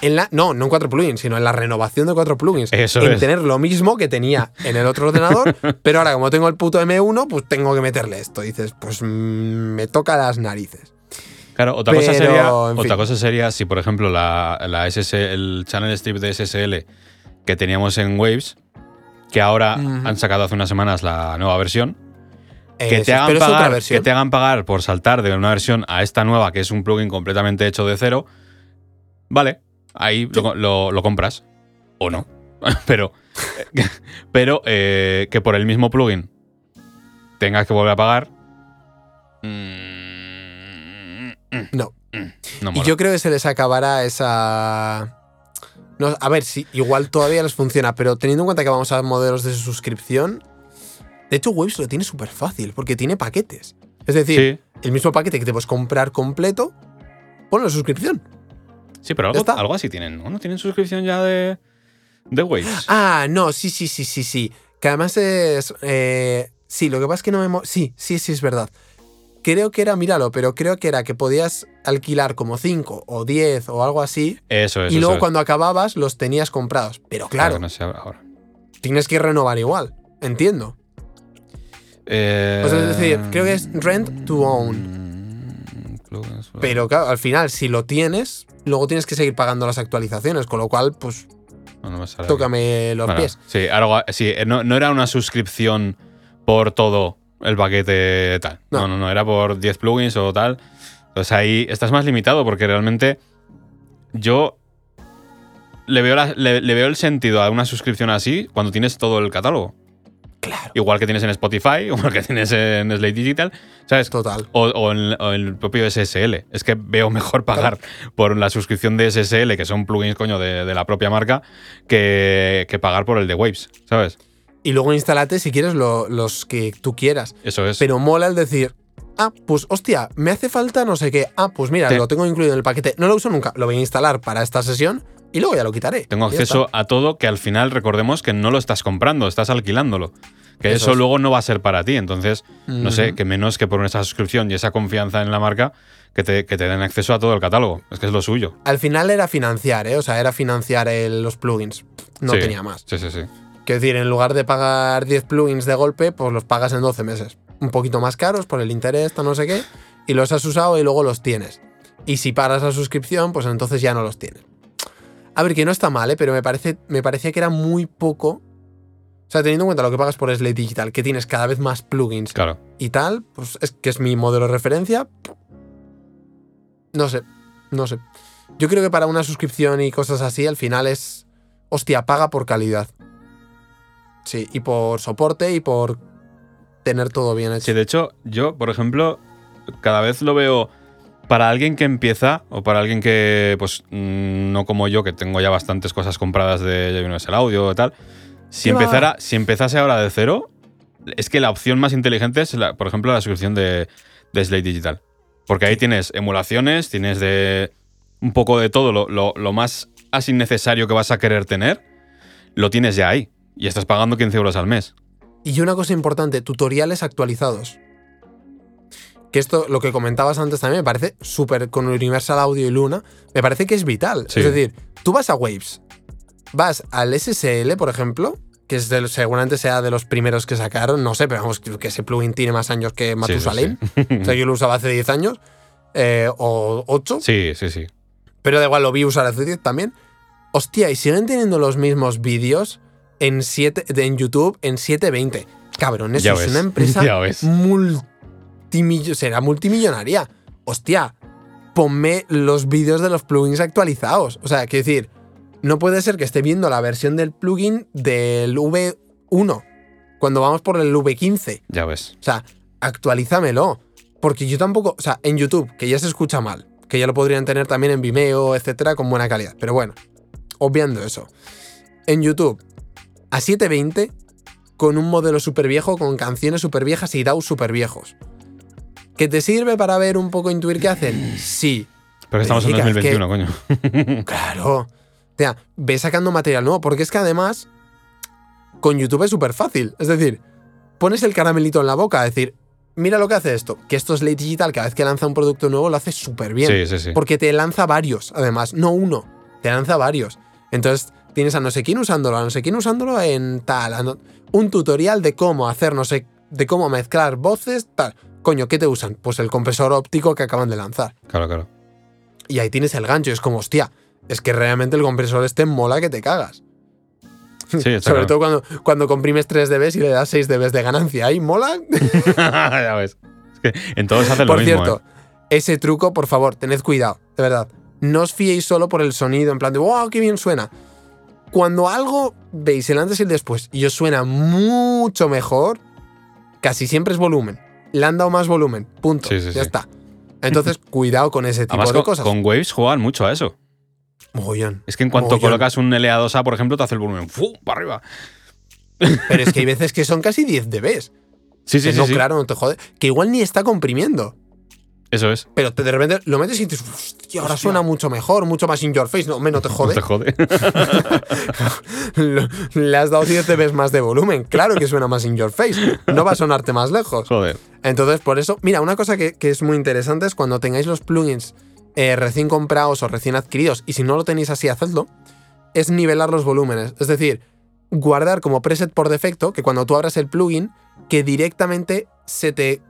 En la, no, no en cuatro plugins, sino en la renovación de cuatro plugins. Eso en es. tener lo mismo que tenía en el otro ordenador, pero ahora como tengo el puto M1, pues tengo que meterle esto. Dices, pues mm, me toca las narices. Claro, otra cosa sería, otra fin. cosa sería si, por ejemplo, la, la SS, el channel strip de SSL que teníamos en Waves, que ahora han sacado hace unas semanas la nueva versión, que Eso, te, hagan pagar, versión. que te hagan pagar por saltar de una versión a esta nueva, que es un plugin completamente hecho de cero, vale, ahí lo, lo- lo compras. O no. pero pero eh, que por el mismo plugin tengas que volver a pagar. mm, mm, No. mm, no Y yo creo que se les acabará esa. No, a ver, si igual todavía les funciona, pero teniendo en cuenta que vamos a modelos de suscripción. De hecho, Waves lo tiene súper fácil, porque tiene paquetes. Es decir, sí, el mismo paquete que te puedes comprar completo, ponlo en suscripción. Sí, pero algo, algo así tienen, ¿no? ¿No tienen suscripción ya de, de Waves? Ah, no, sí, sí, sí, sí, sí. Que además es. eh, sí, lo que pasa es que no me. Sí, sí, sí, es verdad. Creo que era, míralo, pero creo que era que podías alquilar como 5 o 10 o algo así. Eso es. y eso luego es. cuando acababas los tenías comprados. Pero claro, no sé ahora. tienes que renovar igual. Entiendo. Eh, O sea, es decir, creo que es rent to own. mm, Pero claro, al final, si lo tienes, luego tienes que seguir pagando las actualizaciones. Con lo cual, pues, no, no tócame los Bueno, pies. Sí, algo, sí eh, no, no era una suscripción por todo el paquete tal. No, No. no, no, era por 10 plugins o tal. Entonces ahí estás más limitado porque realmente yo le veo, la- le, le veo el sentido a una suscripción así cuando tienes todo el catálogo. Claro. Igual que tienes en Spotify, igual que tienes en Slate Digital, ¿sabes? Total. O, o en, o en el propio SSL. Es que veo mejor pagar por la suscripción de SSL, que son plugins, coño, de, de la propia marca, que, que pagar por el de Waves, ¿sabes? Y luego instálate si quieres lo- los que tú quieras. Eso es. Pero mola el decir, ah, pues hostia, me hace falta no sé qué. Ah, pues mira, Sí. lo tengo incluido en el paquete. No lo uso nunca, lo voy a instalar para esta sesión y luego ya lo quitaré. Tengo acceso a todo que al final recordemos que no lo estás comprando, estás alquilándolo. Que Eso eso, es. luego no va a ser para ti. Entonces, no sé, que menos que por esa suscripción y esa confianza en la marca, que te, que te den acceso a todo el catálogo. Es que es lo suyo. Al final era financiar, ¿eh? O sea, era financiar el- los plugins. No Sí. tenía más. Sí, sí, sí. Quiero decir, en lugar de pagar 10 plugins de golpe, pues los pagas en 12 meses. Un poquito más caros por el interés, no sé qué, y los has usado y luego los tienes. Y si paras la suscripción, pues entonces ya no los tienes. A ver, que no está mal, ¿eh? pero me, parece, me parecía que era muy poco. O sea, teniendo en cuenta lo que pagas por Slate Digital, que tienes cada vez más plugins Claro. y tal, pues es que es mi modelo de referencia. No sé, no sé. Yo creo que para una suscripción y cosas así, al final es. Hostia, paga por calidad. Sí, y por soporte y por tener todo bien hecho. Sí, de hecho, yo, por ejemplo, cada vez lo veo para alguien que empieza o para alguien que, pues, mm, no como yo, que tengo ya bastantes cosas compradas de Universal Audio y tal. Si empezara, si empezase ahora de cero, es que la opción más inteligente es, la- por ejemplo, la suscripción de, de Slate Digital. Porque ahí tienes emulaciones, tienes de un poco de todo, lo, lo- lo más así necesario que vas a querer tener, lo tienes ya ahí. Y estás pagando 15 euros al mes. Y una cosa importante, tutoriales actualizados. Que esto, lo que comentabas antes también, me parece súper con Universal Audio y Luna, me parece que es vital. Sí. Es decir, tú vas a Waves, vas al SSL, por ejemplo, que es seguramente sea de los primeros que sacaron, no sé, pero vamos, que ese plugin tiene más años que sí, Matusalem. sí. O sea, yo lo usaba hace 10 años, eh, o 8, Sí, sí, sí. pero da igual, lo vi usar hace 10 también. Hostia, y siguen teniendo los mismos vídeos en, 7, de- en YouTube en 720. Cabrón, eso Ya es ves, una empresa ya ves. multimillo- será multimillonaria. Hostia, ponme los vídeos de los plugins actualizados. O sea, quiero decir, no puede ser que esté viendo la versión del plugin del V1 cuando vamos por el V15. Ya ves. O sea, actualízamelo. Porque yo tampoco, o sea, en YouTube, que ya se escucha mal, que ya lo podrían tener también en Vimeo, etcétera, con buena calidad. Pero bueno, obviando eso. En YouTube, a 720, con un modelo súper viejo, con canciones súper viejas y DAW súper viejos. ¿Que te sirve para ver un poco, intuir qué hacen? Sí. Pero estamos en Chica, es que- 2021, coño. Claro. Sea, ve sacando material nuevo, porque es que además con YouTube es súper fácil. Es decir, pones el caramelito en la boca, es decir, mira lo que hace esto, que esto es Late Digital, cada vez que lanza un producto nuevo lo hace súper bien. Sí, sí, sí. Porque te lanza varios, además, no uno, te lanza varios. Entonces tienes a no sé quién usándolo, a no sé quién usándolo en tal, no- un tutorial de cómo hacer, no sé, de cómo mezclar voces, tal. Coño, ¿qué te usan? Pues el compresor óptico que acaban de lanzar. Claro, claro. Y ahí tienes el gancho, es como, hostia, es que realmente el compresor este mola que te cagas. Sí, Sobre claro. todo cuando, cuando comprimes 3 dB y le das 6 dB de ganancia. Ahí mola. ya ves. Es que en todos hacen Por lo mismo. cierto, ¿eh? ese truco, por favor, tened cuidado, de verdad. No os fiéis solo por el sonido, en plan de, wow, qué bien suena. Cuando algo veis el antes y el después y os suena mucho mejor, casi siempre es volumen. Le han dado más volumen, punto. Sí, sí, ya está. Entonces, cuidado con ese tipo Además, de con, cosas. con Waves juegan mucho a eso. Mogollón. Es que en cuanto Mogollón. colocas un LA2A, por ejemplo, te hace el volumen ¡fu! para arriba. Pero es que hay veces que son casi 10 dBs. Sí, sí, que sí. no, sí. claro, no te jode. Que igual ni está comprimiendo. Eso es. Pero te, de repente lo metes y dices, hostia, ahora suena mucho mejor, mucho más in your face. No, me no te No jode. te jode. Le has dado 10 dB más de volumen. Claro que suena más in your face. No va a sonarte más lejos. Joder. Entonces, por eso, mira, una cosa que, que es muy interesante es cuando tengáis los plugins eh, recién comprados o recién adquiridos, y si no lo tenéis así, hacedlo, es nivelar los volúmenes. Es decir, guardar como preset por defecto que cuando tú abras el plugin, que directamente se te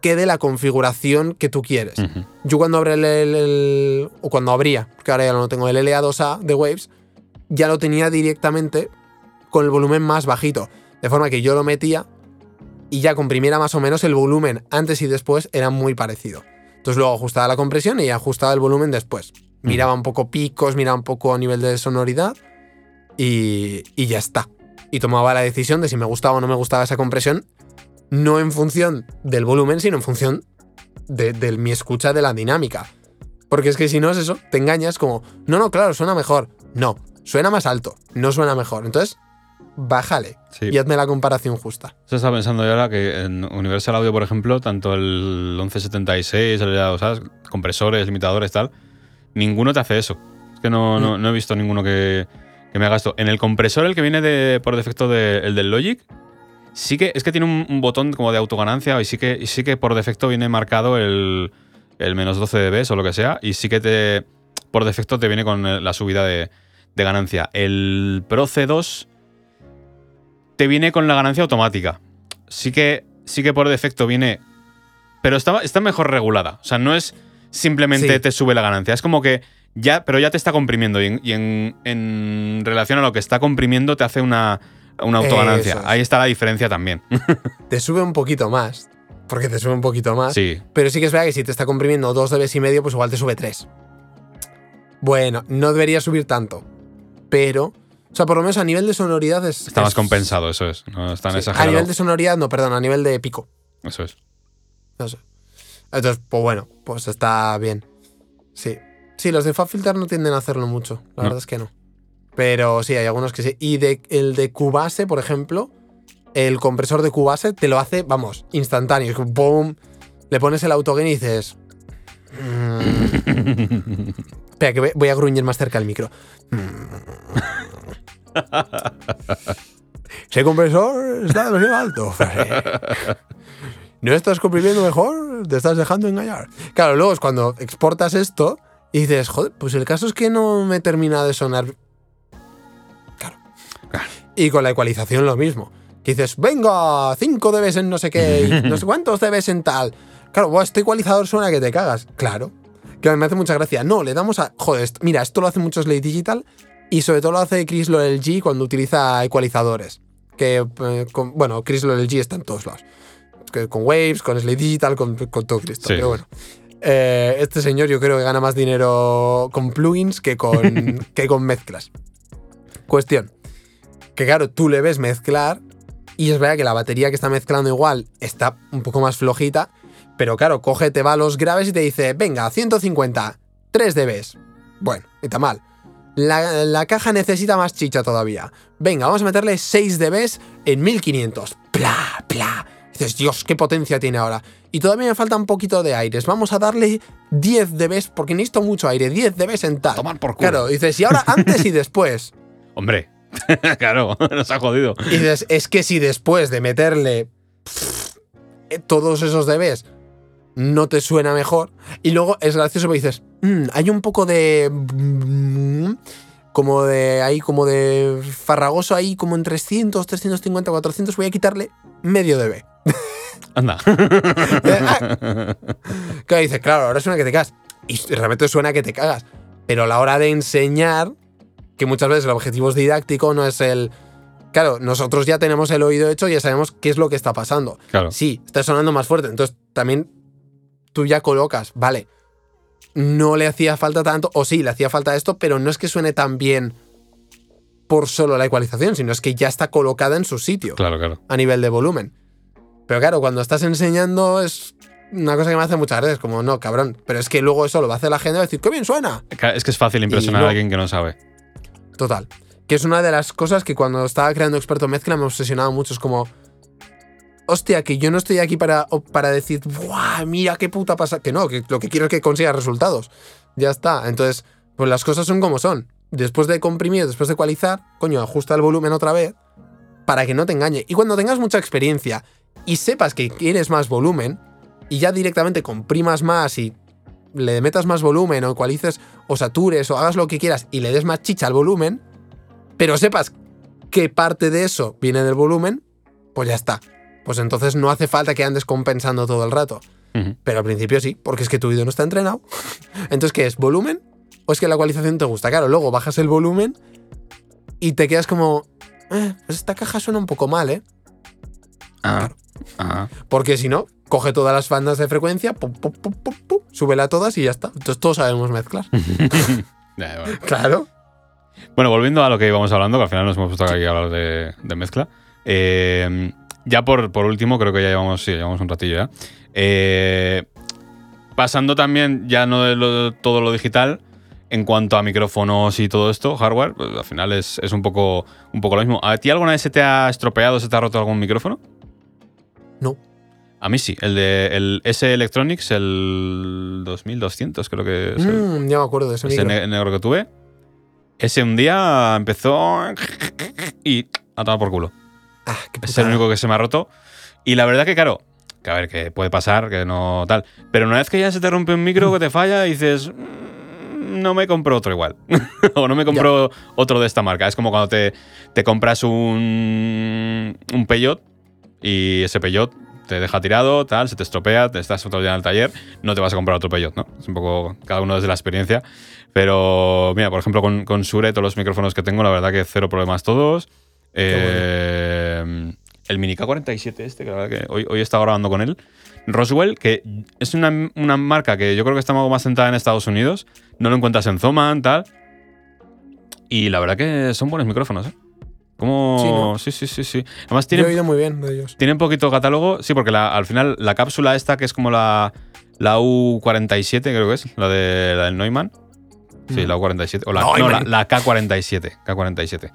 quede la configuración que tú quieres. Yo cuando abrí el, el- el- o cuando abría, que ahora ya no tengo el LA2A de Waves, ya lo tenía directamente con el volumen más bajito. De forma que yo lo metía y ya comprimiera más o menos el volumen antes y después era muy parecido. Entonces luego ajustaba la compresión y ajustaba el volumen después. Miraba un poco picos, miraba un poco a nivel de sonoridad y, y ya está. Y tomaba la decisión de si me gustaba o no me gustaba esa compresión, no en función del volumen, sino en función de, de mi escucha de la dinámica. Porque es que si no es eso, te engañas como, no, no, claro, suena mejor. No, suena más alto, no suena mejor. Entonces, bájale Sí. y hazme la comparación justa. Se está pensando yo ahora que en Universal Audio, por ejemplo, tanto el 1176, el LA2A, compresores, limitadores, tal, ninguno te hace eso. Es que no, no, no he visto ninguno que, que me haga esto. En el compresor, el que viene de, por defecto de- el del Logic, sí que es que tiene un, un botón como de autoganancia y sí que, y sí que por defecto viene marcado el, el menos 12 dB o lo que sea, y sí que te por defecto te viene con eh, la subida de, de ganancia. El Pro C2 te viene con la ganancia automática. Sí que, sí que por defecto viene. Pero está, está mejor regulada. O sea, no es simplemente Sí. te sube la ganancia. Es como que ya, pero ya te está comprimiendo. Y en, y en- en relación a lo que está comprimiendo, te hace una, una autoganancia. Es. Ahí está la diferencia también. Te sube un poquito más, porque te sube un poquito más. sí. Pero sí que es verdad que si te está comprimiendo dos dB y medio, pues igual te sube tres. Bueno, no debería subir tanto. Pero, o sea, por lo menos a nivel de sonoridad es. Está más es- compensado, eso es. No es tan sí, a exagerado. nivel de sonoridad, no, perdón, a nivel de pico. Eso es. No sé. Entonces, pues bueno, pues está bien. Sí. Sí, los de FabFilter no tienden a hacerlo mucho. La No. verdad es que no. Pero sí, hay algunos que sí. Y de, el de Cubase, por ejemplo, el compresor de Cubase te lo hace, vamos, instantáneo. ¡Boom! Le pones el autogain y dices. "Mm". Espera, que voy- a gruñir más cerca del micro. Ese compresor está demasiado alto. ¿No estás comprimiendo mejor? ¿Te estás dejando engañar? Claro, luego es cuando exportas esto y dices, joder, pues el caso es que no me termina de sonar. Claro. Y con la ecualización lo mismo. Que dices, venga, 5 dBs en no sé qué, y no sé cuántos dBs en tal. Claro, buah, este ecualizador suena que te cagas. Claro. Que me hace mucha gracia. No, le damos a. Joder, esto- mira, esto lo hace mucho Slate Digital y sobre todo lo hace Chris LG cuando utiliza ecualizadores. Que, eh, con- bueno, Chris LG está en todos lados. Que con Waves, con Slate Digital, con, con todo Cristo. Sí. Pero bueno. Eh, este señor yo creo que gana más dinero con plugins que con, que con mezclas. Cuestión. Que claro, tú le ves mezclar y es verdad que la batería que está mezclando igual está un poco más flojita, pero claro, coge, te va a los graves y te dice, venga, 150, 3 dBs. Bueno, está mal. La, la caja necesita más chicha todavía. Venga, vamos a meterle 6 dBs en 1500. Pla, pla. dices, Dios, qué potencia tiene ahora. Y todavía me falta un poquito de aires. Vamos a darle 10 dBs, porque necesito mucho aire, 10 dBs en tal. Tomar por culo. Claro, dices, y ahora antes y después. Hombre, claro, nos ha jodido. Y dices, es que si después de meterle pff, todos esos dBs no te suena mejor. Y luego es gracioso porque dices, "Mm, hay un poco de. mm, como de ahí, como de farragoso ahí, como en 300, 350, 400. Voy a quitarle medio dB. Anda. Ah. Claro, dices, claro, ahora suena que te cagas. Y realmente suena que te cagas. Pero a la hora de enseñar, que muchas veces el objetivo es didáctico, no es el. Claro, nosotros ya tenemos el oído hecho y ya sabemos qué es lo que está pasando. Claro. Sí, está sonando más fuerte. Entonces también tú ya colocas, vale, no le hacía falta tanto, o sí, le hacía falta esto, pero no es que suene tan bien por solo la ecualización, sino es que ya está colocada en su sitio Claro, claro. a nivel de volumen. Pero claro, cuando estás enseñando es una cosa que me hace muchas veces, como no, cabrón. Pero es que luego eso lo va a hacer la gente y va a decir, ¡qué bien suena! Es que es fácil impresionar no- a alguien que no sabe. Total. Que es una de las cosas que cuando estaba creando experto mezcla me obsesionaba mucho. Es como, hostia, que yo no estoy aquí para, para decir, ¡buah! Mira qué puta pasa. Que no, que lo que quiero es que consigas resultados. Ya está. Entonces, pues las cosas son como son. Después de comprimir, después de ecualizar, coño, ajusta el volumen otra vez para que no te engañe. Y cuando tengas mucha experiencia y sepas que quieres más volumen y ya directamente comprimas más y le metas más volumen o ecualices o satures o hagas lo que quieras y le des más chicha al volumen, pero sepas que parte de eso viene del volumen, pues ya está. Pues entonces no hace falta que andes compensando todo el rato. Pero al principio sí, porque es que tu oído no está entrenado. Entonces, ¿qué es? ¿Volumen? ¿O es que la ecualización te gusta? Claro, luego bajas el volumen y te quedas como. "Eh, pues esta caja suena un poco mal, ¿eh? Ah, ah. Porque si no, coge todas las bandas de frecuencia, pum, pum, pum, pum, pum, súbela a todas y ya está. Entonces todos sabemos mezclar. Ya, bueno. claro. Bueno, volviendo a lo que íbamos hablando, que al final nos hemos puesto aquí a hablar de, de mezcla. eh, ya por, por último, creo que ya llevamos, sí, llevamos un ratillo ya. Eh, pasando también ya no de lo- todo lo digital, en cuanto a micrófonos y todo esto, hardware, pues al final es, es un, poco, un poco lo mismo. ¿A ti alguna vez se te ha estropeado, se te ha roto algún micrófono? No. A mí sí, el de el S Electronics, el 2200 creo que es el, Mm, ya me acuerdo de ese ese micro. negro que tuve. Ese un día empezó y a tomar por culo. Ah, qué Es el único que se me ha roto. Y la verdad que, claro, que a ver, que puede pasar, que no tal. Pero una vez que ya se te rompe un micro que te falla, dices, "Mm, no me compro otro igual. o no me compro otro de esta marca. Es como cuando te, te compras un, un Peugeot y ese Peugeot te deja tirado, tal, se te estropea, te estás otro día en el taller, no te vas a comprar otro Peugeot, ¿no? Es un poco cada uno desde la experiencia. Pero, mira, por ejemplo, con, con Shure, todos los micrófonos que tengo, la verdad que cero problemas todos. Eh, el Mini K47 este, que la verdad que hoy, hoy he estado grabando con él. Roswell, que es una, una marca que yo creo que está más sentada en Estados Unidos. No lo encuentras en Zoman, tal. Y la verdad que son buenos micrófonos, ¿eh? Como... Sí, ¿no? sí, sí, sí, sí. Además Yo he tienen, oído muy bien de ellos. tienen poquito catálogo. Sí, porque la- al final la cápsula esta, que es como la, la U47, creo que es, la, de, la del Neumann. Sí, Mm. la U47. O la, no, la, la K47. K47.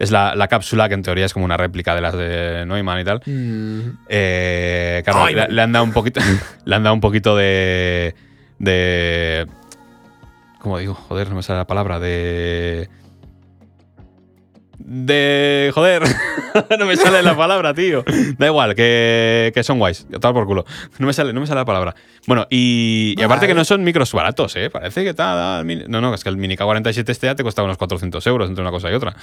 Es la, la cápsula que en teoría es como una réplica de las de Neumann y tal. Mm, Eh, claro, Ay, le, le han dado un poquito. le han dado un poquito de. de. ¿Cómo digo? Joder, no me sale la palabra. De. De. Joder. no me sale la palabra, tío. Da igual, que, que son guays. Tal por culo. No me sale, no me sale la palabra. Bueno, y, y aparte que no son micros baratos, ¿eh? Parece que tal. No, no, es que el Mini K47 este ya te costaba unos 400 euros entre una cosa y otra.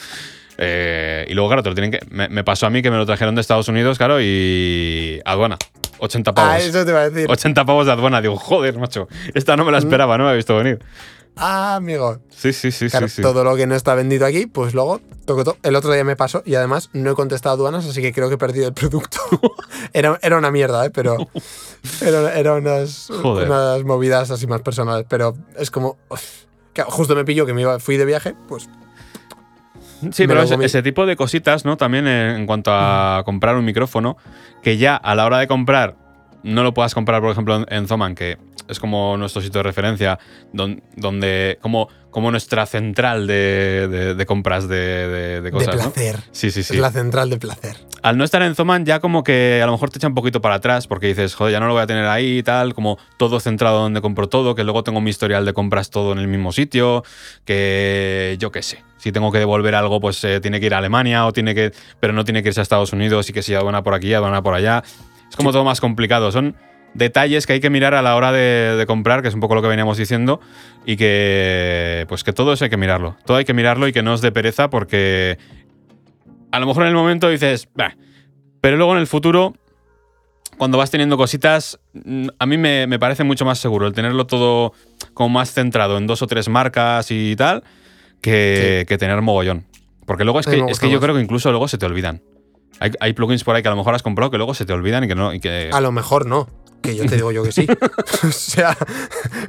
Eh, y luego, claro, te lo tienen que. Me, me pasó a mí que me lo trajeron de Estados Unidos, claro, y. Aduana. 80 pavos. Ah, eso te iba a decir. 80 pavos de aduana. Digo, joder, macho. Esta no me la esperaba, no me había visto venir. Ah, amigo. Sí, sí, sí, Claro, sí. sí. todo lo que no está vendido aquí, pues luego toco to- El otro día me pasó y además no he contestado aduanas, así que creo que he perdido el producto. era, era una mierda, ¿eh? Pero era, era unas, unas movidas así más personales. Pero es como. justo me pilló que me iba, fui de viaje, pues. Sí, pero ese, tipo de cositas, ¿no? También en, cuanto a comprar un micrófono, que ya a la hora de comprar no lo puedas comprar, por ejemplo, en Zoman, que es como nuestro sitio de referencia, don- donde, como, como nuestra central de, de- de compras de, de- cosas. de ¿no? placer. Sí, sí, sí. Es la central de placer. Al no estar en Zoman, ya como que a lo mejor te echa un poquito para atrás porque dices, joder, ya no lo voy a tener ahí y tal, como todo centrado donde compro todo, que luego tengo mi historial de compras todo en el mismo sitio, que yo qué sé. Si tengo que devolver algo, pues eh, tiene que ir a Alemania o tiene que. Pero no tiene que irse a Estados Unidos y que si aduana por aquí, aduana por allá. Es como todo más complicado. Son detalles que hay que mirar a la hora de, de comprar, que es un poco lo que veníamos diciendo, y que. Pues que todo eso hay que mirarlo. Todo hay que mirarlo y que no os dé pereza porque. A lo mejor en el momento dices, "Bah", pero luego en el futuro, cuando vas teniendo cositas, mm, a mí me, me parece mucho más seguro el tenerlo todo como más centrado en dos o tres marcas y tal, que, que tener mogollón. Porque luego es que, es que yo creo que incluso luego se te olvidan. Hay, hay plugins por ahí que a lo mejor has comprado que luego se te olvidan y que no. Y que, A lo mejor no. Que yo te digo yo que sí. o sea,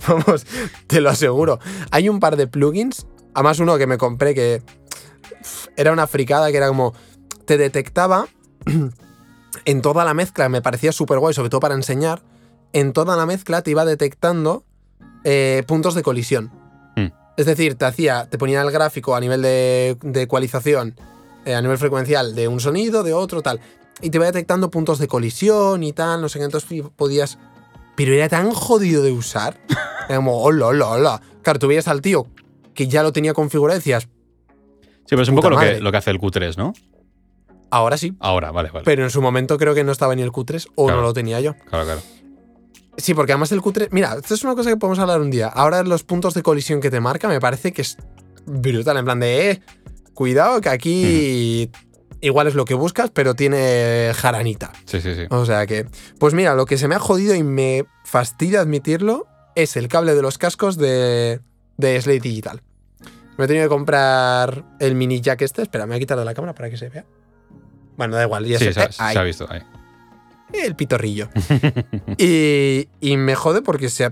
vamos, te lo aseguro. Hay un par de plugins, además uno que me compré que era una fricada que era como, te detectaba en toda la mezcla, me parecía súper guay, sobre todo para enseñar, en toda la mezcla te iba detectando eh, puntos de colisión. Mm. Es decir, te hacía, te ponía el gráfico a nivel de, de ecualización, eh, a nivel frecuencial de un sonido, de otro, tal. Y te iba detectando puntos de colisión y tal, no sé qué, entonces podías... Pero era tan jodido de usar. Era como, hola, hola, hola. Claro, tú veías al tío que ya lo tenía configurado y decías, sí, pero es un poco lo que, lo que hace el Q3, ¿no? ahora sí. Ahora, vale, vale. Pero en su momento creo que no estaba ni el Q3 o Claro. no lo tenía yo. claro, claro. Sí, porque además el Q3. Mira, esto es una cosa que podemos hablar un día. Ahora los puntos de colisión que te marca me parece que es brutal. En plan de, eh, cuidado que aquí igual es lo que buscas, pero tiene jaranita. Sí, sí, sí. O sea que. Pues mira, lo que se me ha jodido y me fastidia admitirlo es el cable de los cascos de, de Slate Digital. Me he tenido que comprar el mini jack este. Espera, me voy a quitar de la cámara para que se vea. Bueno, da igual, ya Sí, se, se, ha- eh, ahí se ha visto ahí. el pitorrillo. y, y me jode porque se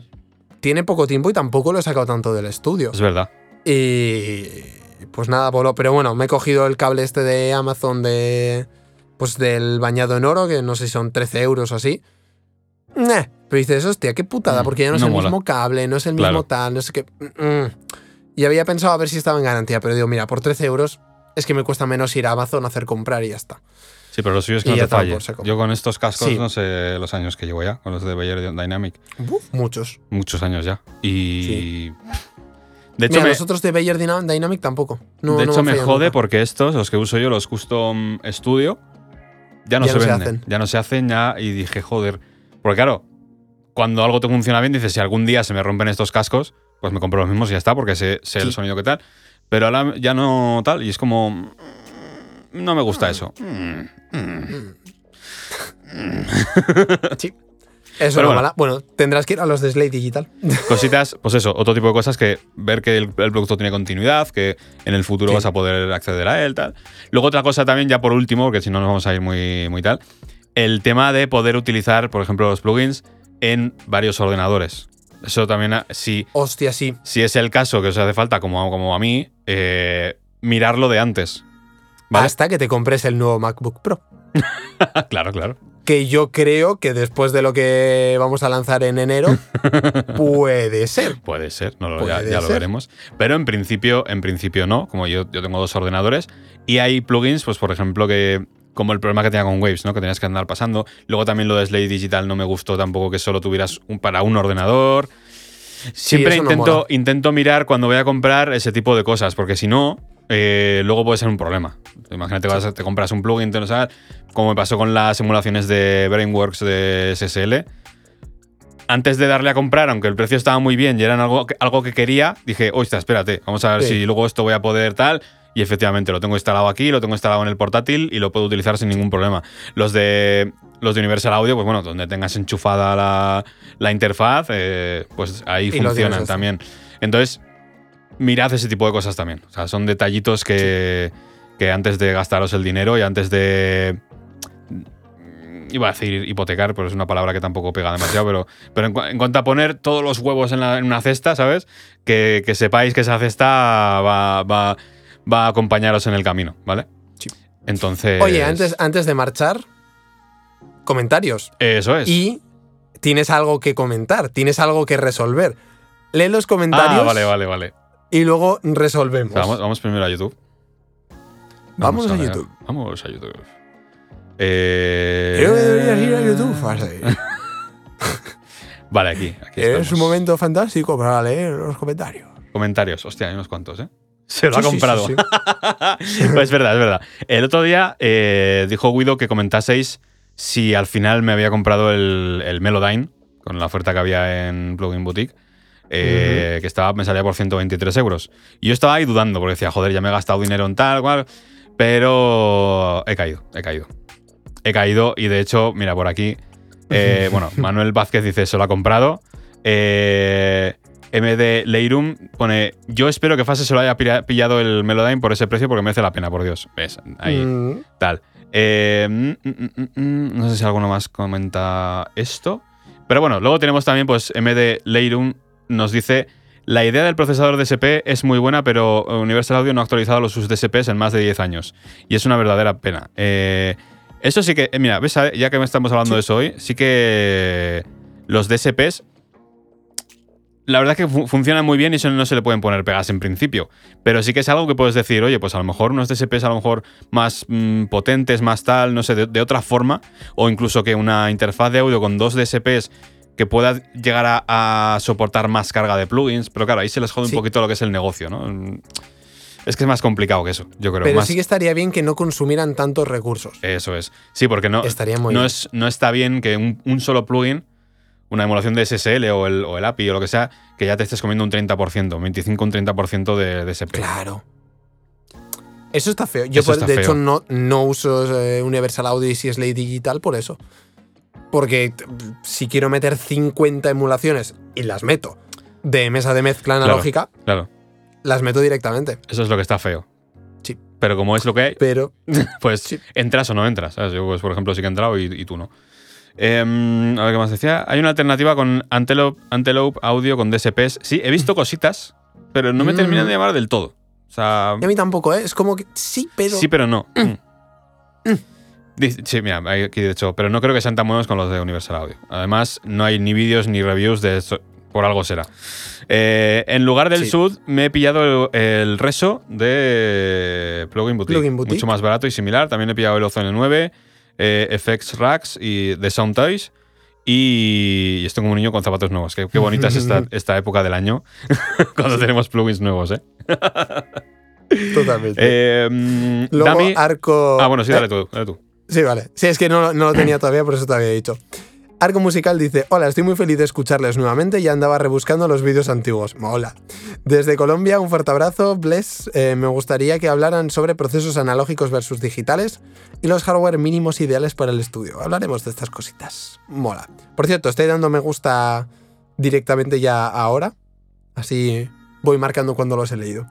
tiene poco tiempo y tampoco lo he sacado tanto del estudio. Es verdad. Y pues nada, Polo. Pero bueno, me he cogido el cable este de Amazon de. Pues del bañado en oro, que no sé si son 13 euros o así. Nah, pero dices, hostia, qué putada, Mm, porque ya no es el mola. mismo cable, no es el Claro. mismo tal, no sé qué. Y había pensado a ver si estaba en garantía, pero digo, mira, por 13 euros es que me cuesta menos ir a Amazon a hacer comprar y ya está. Sí, pero lo suyo es que Y no te falle. Yo con estos cascos Sí. no sé los años que llevo ya, con los de Bayer Dynamic. Uf, muchos. Muchos años ya. Y. Sí. De hecho, Mira, me, nosotros de Bayer Dyna- Dynamic tampoco. No, de no hecho me jode nunca. porque estos, los que uso yo, los Custom Studio, ya no Ya se no se venden. hacen. ya no se hacen ya. Y dije, joder. Porque claro, cuando algo te funciona bien, dices, si algún día se me rompen estos cascos, pues me compro los mismos y ya está, porque sé, sé el sonido que tal. Pero ahora ya no tal, y es como. mm, No me gusta eso. Mm, mm. Sí. Eso Pero no bueno. mola. Bueno, tendrás que ir a los de Slate Digital. Cositas, pues eso, otro tipo de cosas que ver que el, el producto tiene continuidad, que en el futuro Sí. vas a poder acceder a él, tal. Luego otra cosa también, ya por último, porque si no nos vamos a ir muy, muy tal, el tema de poder utilizar, por ejemplo, los plugins en varios ordenadores. Eso también, ah, si, Hostia, sí. si es el caso que os hace falta, como, como a mí, eh, mirarlo de antes. ¿Vale? Hasta que te compres el nuevo MacBook Pro. claro, claro. Que yo creo que después de lo que vamos a lanzar en enero, puede ser. Puede ser, no lo- ya, Puede ya lo veremos. Pero en principio, en principio no, como yo, yo tengo dos ordenadores. Y hay plugins, pues por ejemplo, que. Como el problema que tenía con Waves, ¿no? Que tenías que andar pasando. Luego también lo de Slate Digital no me gustó tampoco que solo tuvieras un, para un ordenador. Siempre intento, intento mirar cuando voy a comprar ese tipo de cosas, porque si no, eh, luego puede ser un problema. Imagínate, vas te compras un plugin, te lo sabes, como me pasó con las simulaciones de Brainworks de SSL. Antes de darle a comprar, aunque el precio estaba muy bien y eran algo que, algo que quería, dije, ostras, espérate, vamos a ver Sí. si luego esto voy a poder tal. Y efectivamente, lo tengo instalado aquí, lo tengo instalado en el portátil y lo puedo utilizar sin ningún problema. Los de los de Universal Audio, pues bueno, donde tengas enchufada la, la interfaz, eh, pues ahí Y funcionan también. Entonces, mirad ese tipo de cosas también. O sea, son detallitos que, que antes de gastaros el dinero y antes de. Iba a decir hipotecar, pero es una palabra que tampoco pega demasiado, pero, pero en, cu- en cuanto a poner todos los huevos en, la- en una cesta, ¿sabes? Que, que sepáis que esa cesta va, va, va a acompañaros en el camino, ¿vale? Sí. Entonces. Oye, antes, antes de marchar, comentarios. Eso es. Y tienes algo que comentar, tienes algo que resolver. Lee los comentarios Ah, vale, vale, vale. Y luego O resolvemos. sea, vamos, vamos primero a YouTube. Vamos a YouTube. Vamos a YouTube. Eh, Creo que deberías ir a YouTube. Vale, aquí. aquí Es un momento fantástico para leer los comentarios. Comentarios. Hostia, hay unos cuantos, ¿eh? Se lo Sí, ha sí, comprado. sí, pues es verdad, es verdad. El otro día eh, dijo Guido que comentaseis si al final me había comprado el, el Melodyne con la oferta que había en Plugin Boutique. Eh, que estaba, me salía por 123 euros. Y yo estaba ahí dudando, porque decía, joder, ya me he gastado dinero en tal, cual. Pero he caído, he caído. He caído y de hecho, mira, por aquí. eh, bueno, Manuel Vázquez dice, se lo ha comprado. Eh, MD Leirum pone, yo espero que Fase se lo haya pillado el Melodyne por ese precio porque merece la pena, por Dios. ¿Ves? Ahí, Mm, tal. Eh, mm, mm, mm, no sé si alguno más comenta esto. Pero bueno, luego tenemos también, pues, MD Leirum nos dice, la idea del procesador DSP es muy buena, pero Universal Audio no ha actualizado los sus DSPs en más de 10 años. Y es una verdadera pena. Eh, eso sí que, eh, mira, ¿ves? Ya que estamos hablando de eso hoy, sí que los DSPs la verdad es que fu- funcionan muy bien y eso no se le pueden poner pegas en principio. Pero sí que es algo que puedes decir, oye, pues a lo mejor unos DSPs a lo mejor más mm, potentes, más tal, no sé, de, de otra forma. O incluso que una interfaz de audio con dos DSPs que pueda llegar a, a soportar más carga de plugins. Pero claro, ahí se les jode Sí. un poquito lo que es el negocio, ¿no? Es que es más complicado que eso, yo creo. Pero más- sí que estaría bien que no consumieran tantos recursos. Eso es. Sí, porque no, Estaría muy no, bien. es, no está bien que un, un solo plugin, una emulación de SSL o el, o el API o lo que sea, que ya te estés comiendo un 30%, un 25, un 30% de, de SP. Claro. Eso está feo. Yo, Eso por- está de feo. hecho, no, no uso eh, Universal Audio y si es Ley Digital por eso. Porque si quiero meter 50 emulaciones y las meto de mesa de mezcla analógica, Claro, las meto directamente. eso es lo que está feo. Sí. Pero como es lo que hay, Pero pues Sí. entras o no entras. ¿sabes? Yo, pues, por ejemplo, sí que he entrado y, y tú no. Em, a ver qué más decía. Hay una alternativa con Antelope, Antelope Audio con DSPs. Sí, he visto cositas, pero no me Mm. terminan de llamar del todo. O sea, a mí tampoco, ¿eh? Es como que sí, pero. Sí, pero no. Mm. Dice- Sí, mira, aquí de hecho, pero no creo que sean tan buenos con los de Universal Audio. Además, no hay ni vídeos ni reviews de esto. Por algo será. Eh, en lugar del Sí. Sud, me he pillado el, el Reso de Plugin Boutique. Plugin Boutique. Mucho más barato y similar. También he pillado el Ozone 9, eh, FX Racks y The Sound Toys. Y, estoy como un niño con zapatos nuevos. Qué, qué bonita es esta, esta época del año cuando tenemos plugins nuevos, ¿eh? Totalmente. Eh, mm, Luego, Dami- arco. Ah, bueno, sí, dale Eh, tú, dale tú. Sí, vale. Sí, es que no, no lo tenía todavía, por eso te había dicho. Arco Musical dice, hola, estoy muy feliz de escucharles nuevamente y andaba rebuscando los vídeos antiguos. Mola. Desde Colombia, un fuerte abrazo. Bless, eh, me gustaría que hablaran sobre procesos analógicos versus digitales y los hardware mínimos ideales para el estudio. Hablaremos de estas cositas. Mola. Por cierto, estoy dando me gusta directamente ya ahora. Así voy marcando cuando los he leído.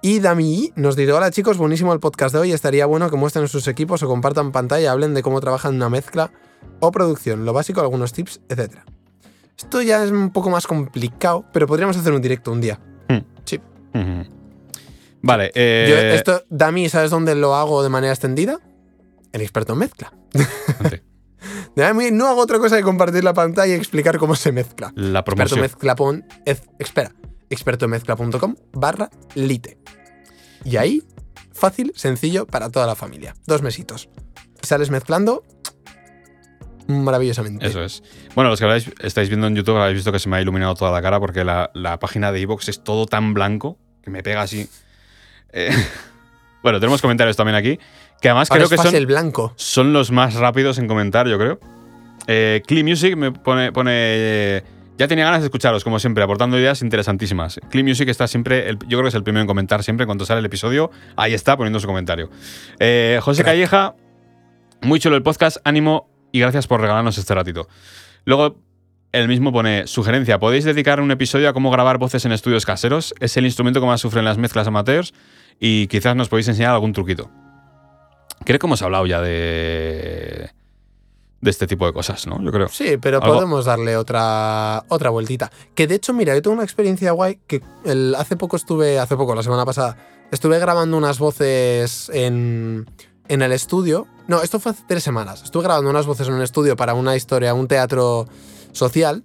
Y Dami nos dice, hola chicos, buenísimo el podcast de hoy, estaría bueno que muestren sus equipos o compartan pantalla y hablen de cómo trabajan una mezcla o producción, lo básico, algunos tips, etc. Esto ya es un poco más complicado, pero podríamos hacer un directo un día. Ujú. Vale, eh, Yo esto, Dami, ¿sabes dónde lo hago de manera extendida? El experto en mezcla. sí, Dami, no hago otra cosa que compartir la pantalla y explicar cómo se mezcla. la Experto promoción. mezcla pon- espera, expertomezcla.com barra lite. Y ahí, fácil, sencillo para toda la familia. Dos mesitos. Sales mezclando maravillosamente. Eso es. Bueno, los que habláis- estáis viendo en YouTube habéis visto que se me ha iluminado toda la cara porque la, la página de Evox es todo tan blanco que me pega así. Eh, bueno, tenemos comentarios también aquí. Que además Ahora creo es que son, el blanco. son los más rápidos en comentar, yo creo. Eh, Clean Music me pone. pone eh, ya tenía ganas de escucharos, como siempre, aportando ideas interesantísimas. Clean Music está siempre, el- yo creo que es el primero en comentar siempre, en cuanto sale el episodio, ahí está poniendo su comentario. Eh, José Crack. Calleja, muy chulo el podcast, ánimo y gracias por regalarnos este ratito. Luego, el mismo pone, sugerencia, ¿podéis dedicar un episodio a cómo grabar voces en estudios caseros? Es el instrumento que más sufren las mezclas amateurs y quizás nos podéis enseñar algún truquito. Creo que hemos hablado ya de, de este tipo de cosas, ¿no? Yo creo. Sí, pero Algo- podemos darle otra, otra vueltita. Que de hecho, mira, yo tengo una experiencia guay que el- hace poco estuve, hace poco, la semana pasada, estuve grabando unas voces en, en el estudio. No, esto fue hace tres semanas. Estuve grabando unas voces en un estudio para una historia, un teatro social.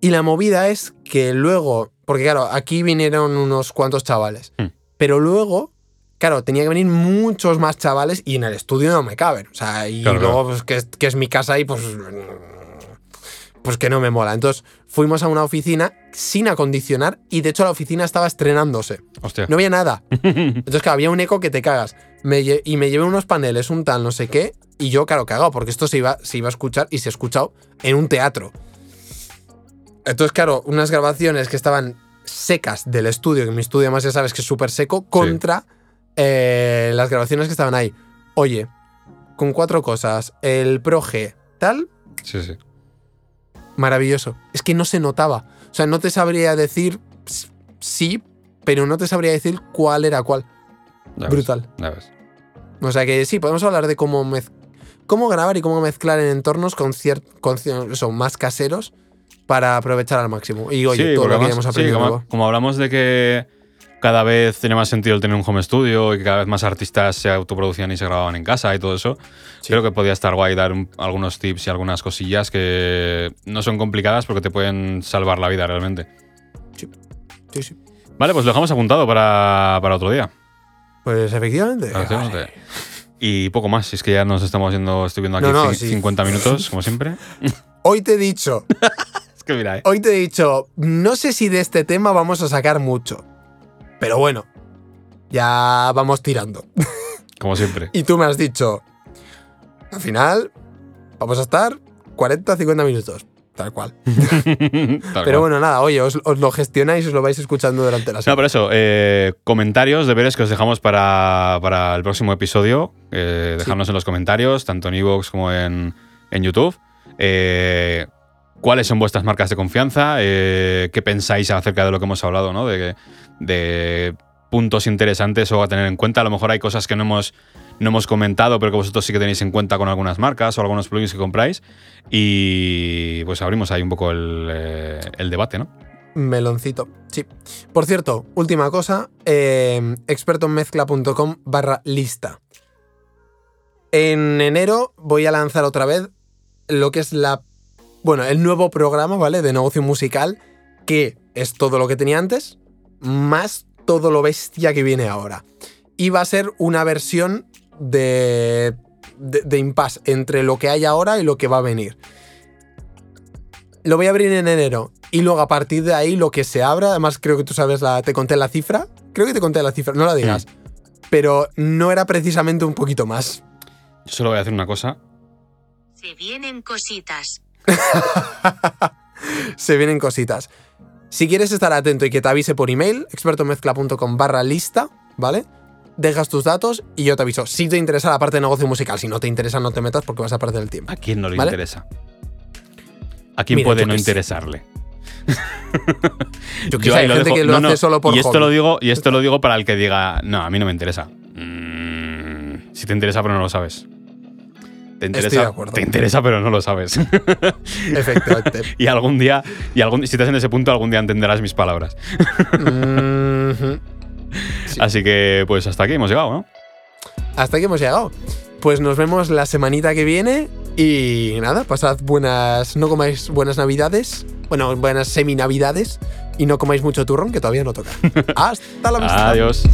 Y la movida es que luego, porque claro, aquí vinieron unos cuantos chavales, Hmm. pero luego, claro, tenía que venir muchos más chavales y en el estudio no me caben. O sea, y Claro, luego, pues, que, es, que es mi casa y pues. Pues que no me mola. Entonces fuimos a una oficina sin acondicionar y de hecho la oficina estaba estrenándose. Hostia. No había nada. Entonces, claro, había un eco que te cagas. Me y me llevé unos paneles, un tal, no sé qué. Y yo, claro, cagado, porque esto se iba, se iba a escuchar y se ha escuchado en un teatro. Entonces, claro, unas grabaciones que estaban secas del estudio, que mi estudio además ya sabes que es súper seco, contra eh, las grabaciones que estaban ahí. Oye, con cuatro cosas. El Pro G, tal, Sí, sí. maravilloso. Es que no se notaba. O sea, no te sabría decir sí, pero no te sabría decir cuál era cuál. Ya ves, Brutal. ya ves. O sea que sí, podemos hablar de cómo, mez- cómo grabar y cómo mezclar en entornos con, con más caseros para aprovechar al máximo. Y oye, Sí, todo lo que hemos sí, aprendido. como hablamos de que cada vez tiene más sentido el tener un home studio y que cada vez más artistas se autoproducían y se grababan en casa y todo eso, Sí. creo que podía estar guay dar un- algunos tips y algunas cosillas que no son complicadas porque te pueden salvar la vida realmente. Sí, sí. Vale, pues lo dejamos apuntado para, para otro día. Pues efectivamente. Efectivamente. Vale. Y poco más, si es que ya nos estamos yendo, estoy viendo aquí No, no, cin- sí. 50 minutos, como siempre. Hoy te he dicho, Es que mira, eh. hoy te he dicho, no sé si de este tema vamos a sacar mucho. Pero bueno, ya vamos tirando. como siempre. Y tú me has dicho, al final vamos a estar 40, 50 minutos. Tal cual. Tal Pero cual. bueno, nada, oye, os, os lo gestionáis os lo vais escuchando durante la No, semana. por eso, eh, comentarios, deberes que os dejamos para, para el próximo episodio. Eh, dejadnos en los comentarios, tanto en iVoox como en, en YouTube. Eh, ¿Cuáles son vuestras marcas de confianza? Eh, ¿Qué pensáis acerca de lo que hemos hablado? ¿no? De, de puntos interesantes o a tener en cuenta. A lo mejor hay cosas que no hemos, no hemos comentado, pero que vosotros sí que tenéis en cuenta con algunas marcas o algunos plugins que compráis. Y pues abrimos ahí un poco el, eh, debate, ¿no? Meloncito, sí. Por cierto, última cosa, eh, expertonmezcla.com barra lista. En enero voy a lanzar otra vez lo que es la, bueno, el nuevo programa, ¿vale? De negocio musical, que es todo lo que tenía antes, más todo lo bestia que viene ahora. Y va a ser una versión de, de, de impasse entre lo que hay ahora y lo que va a venir. Lo voy a abrir en enero. Y luego a partir de ahí lo que se abra, además creo que tú sabes, la, te conté la cifra. Creo que te conté la cifra, no la digas. Pero no era precisamente un poquito más. Yo solo voy a hacer una cosa. Se vienen cositas. Se vienen cositas. Si quieres estar atento y que te avise por email, expertomezcla.com barra lista, ¿vale? Dejas tus datos y yo te aviso. Si te interesa la parte de negocio musical, si no te interesa no te metas porque vas a perder el tiempo. ¿A quién no le ¿Vale? interesa? ¿A quién Mira, puede no interesarle? Yo hay gente dejo. que lo No, hace no, solo por y esto hobby. lo digo Y esto lo digo para el que diga, no, a mí no me interesa. Mm, si te interesa, pero no lo sabes. Te interesa, te interesa, pero no lo sabes. Efectivamente. y algún día, y algún, si estás en ese punto, algún día entenderás mis palabras. Sí. Así que, pues hasta aquí hemos llegado, ¿no? Hasta aquí hemos llegado. Pues nos vemos la semanita que viene y nada, pasad buenas, no comáis buenas navidades, bueno, buenas semi-navidades y no comáis mucho turrón que todavía no toca. Hasta la vista. Adiós.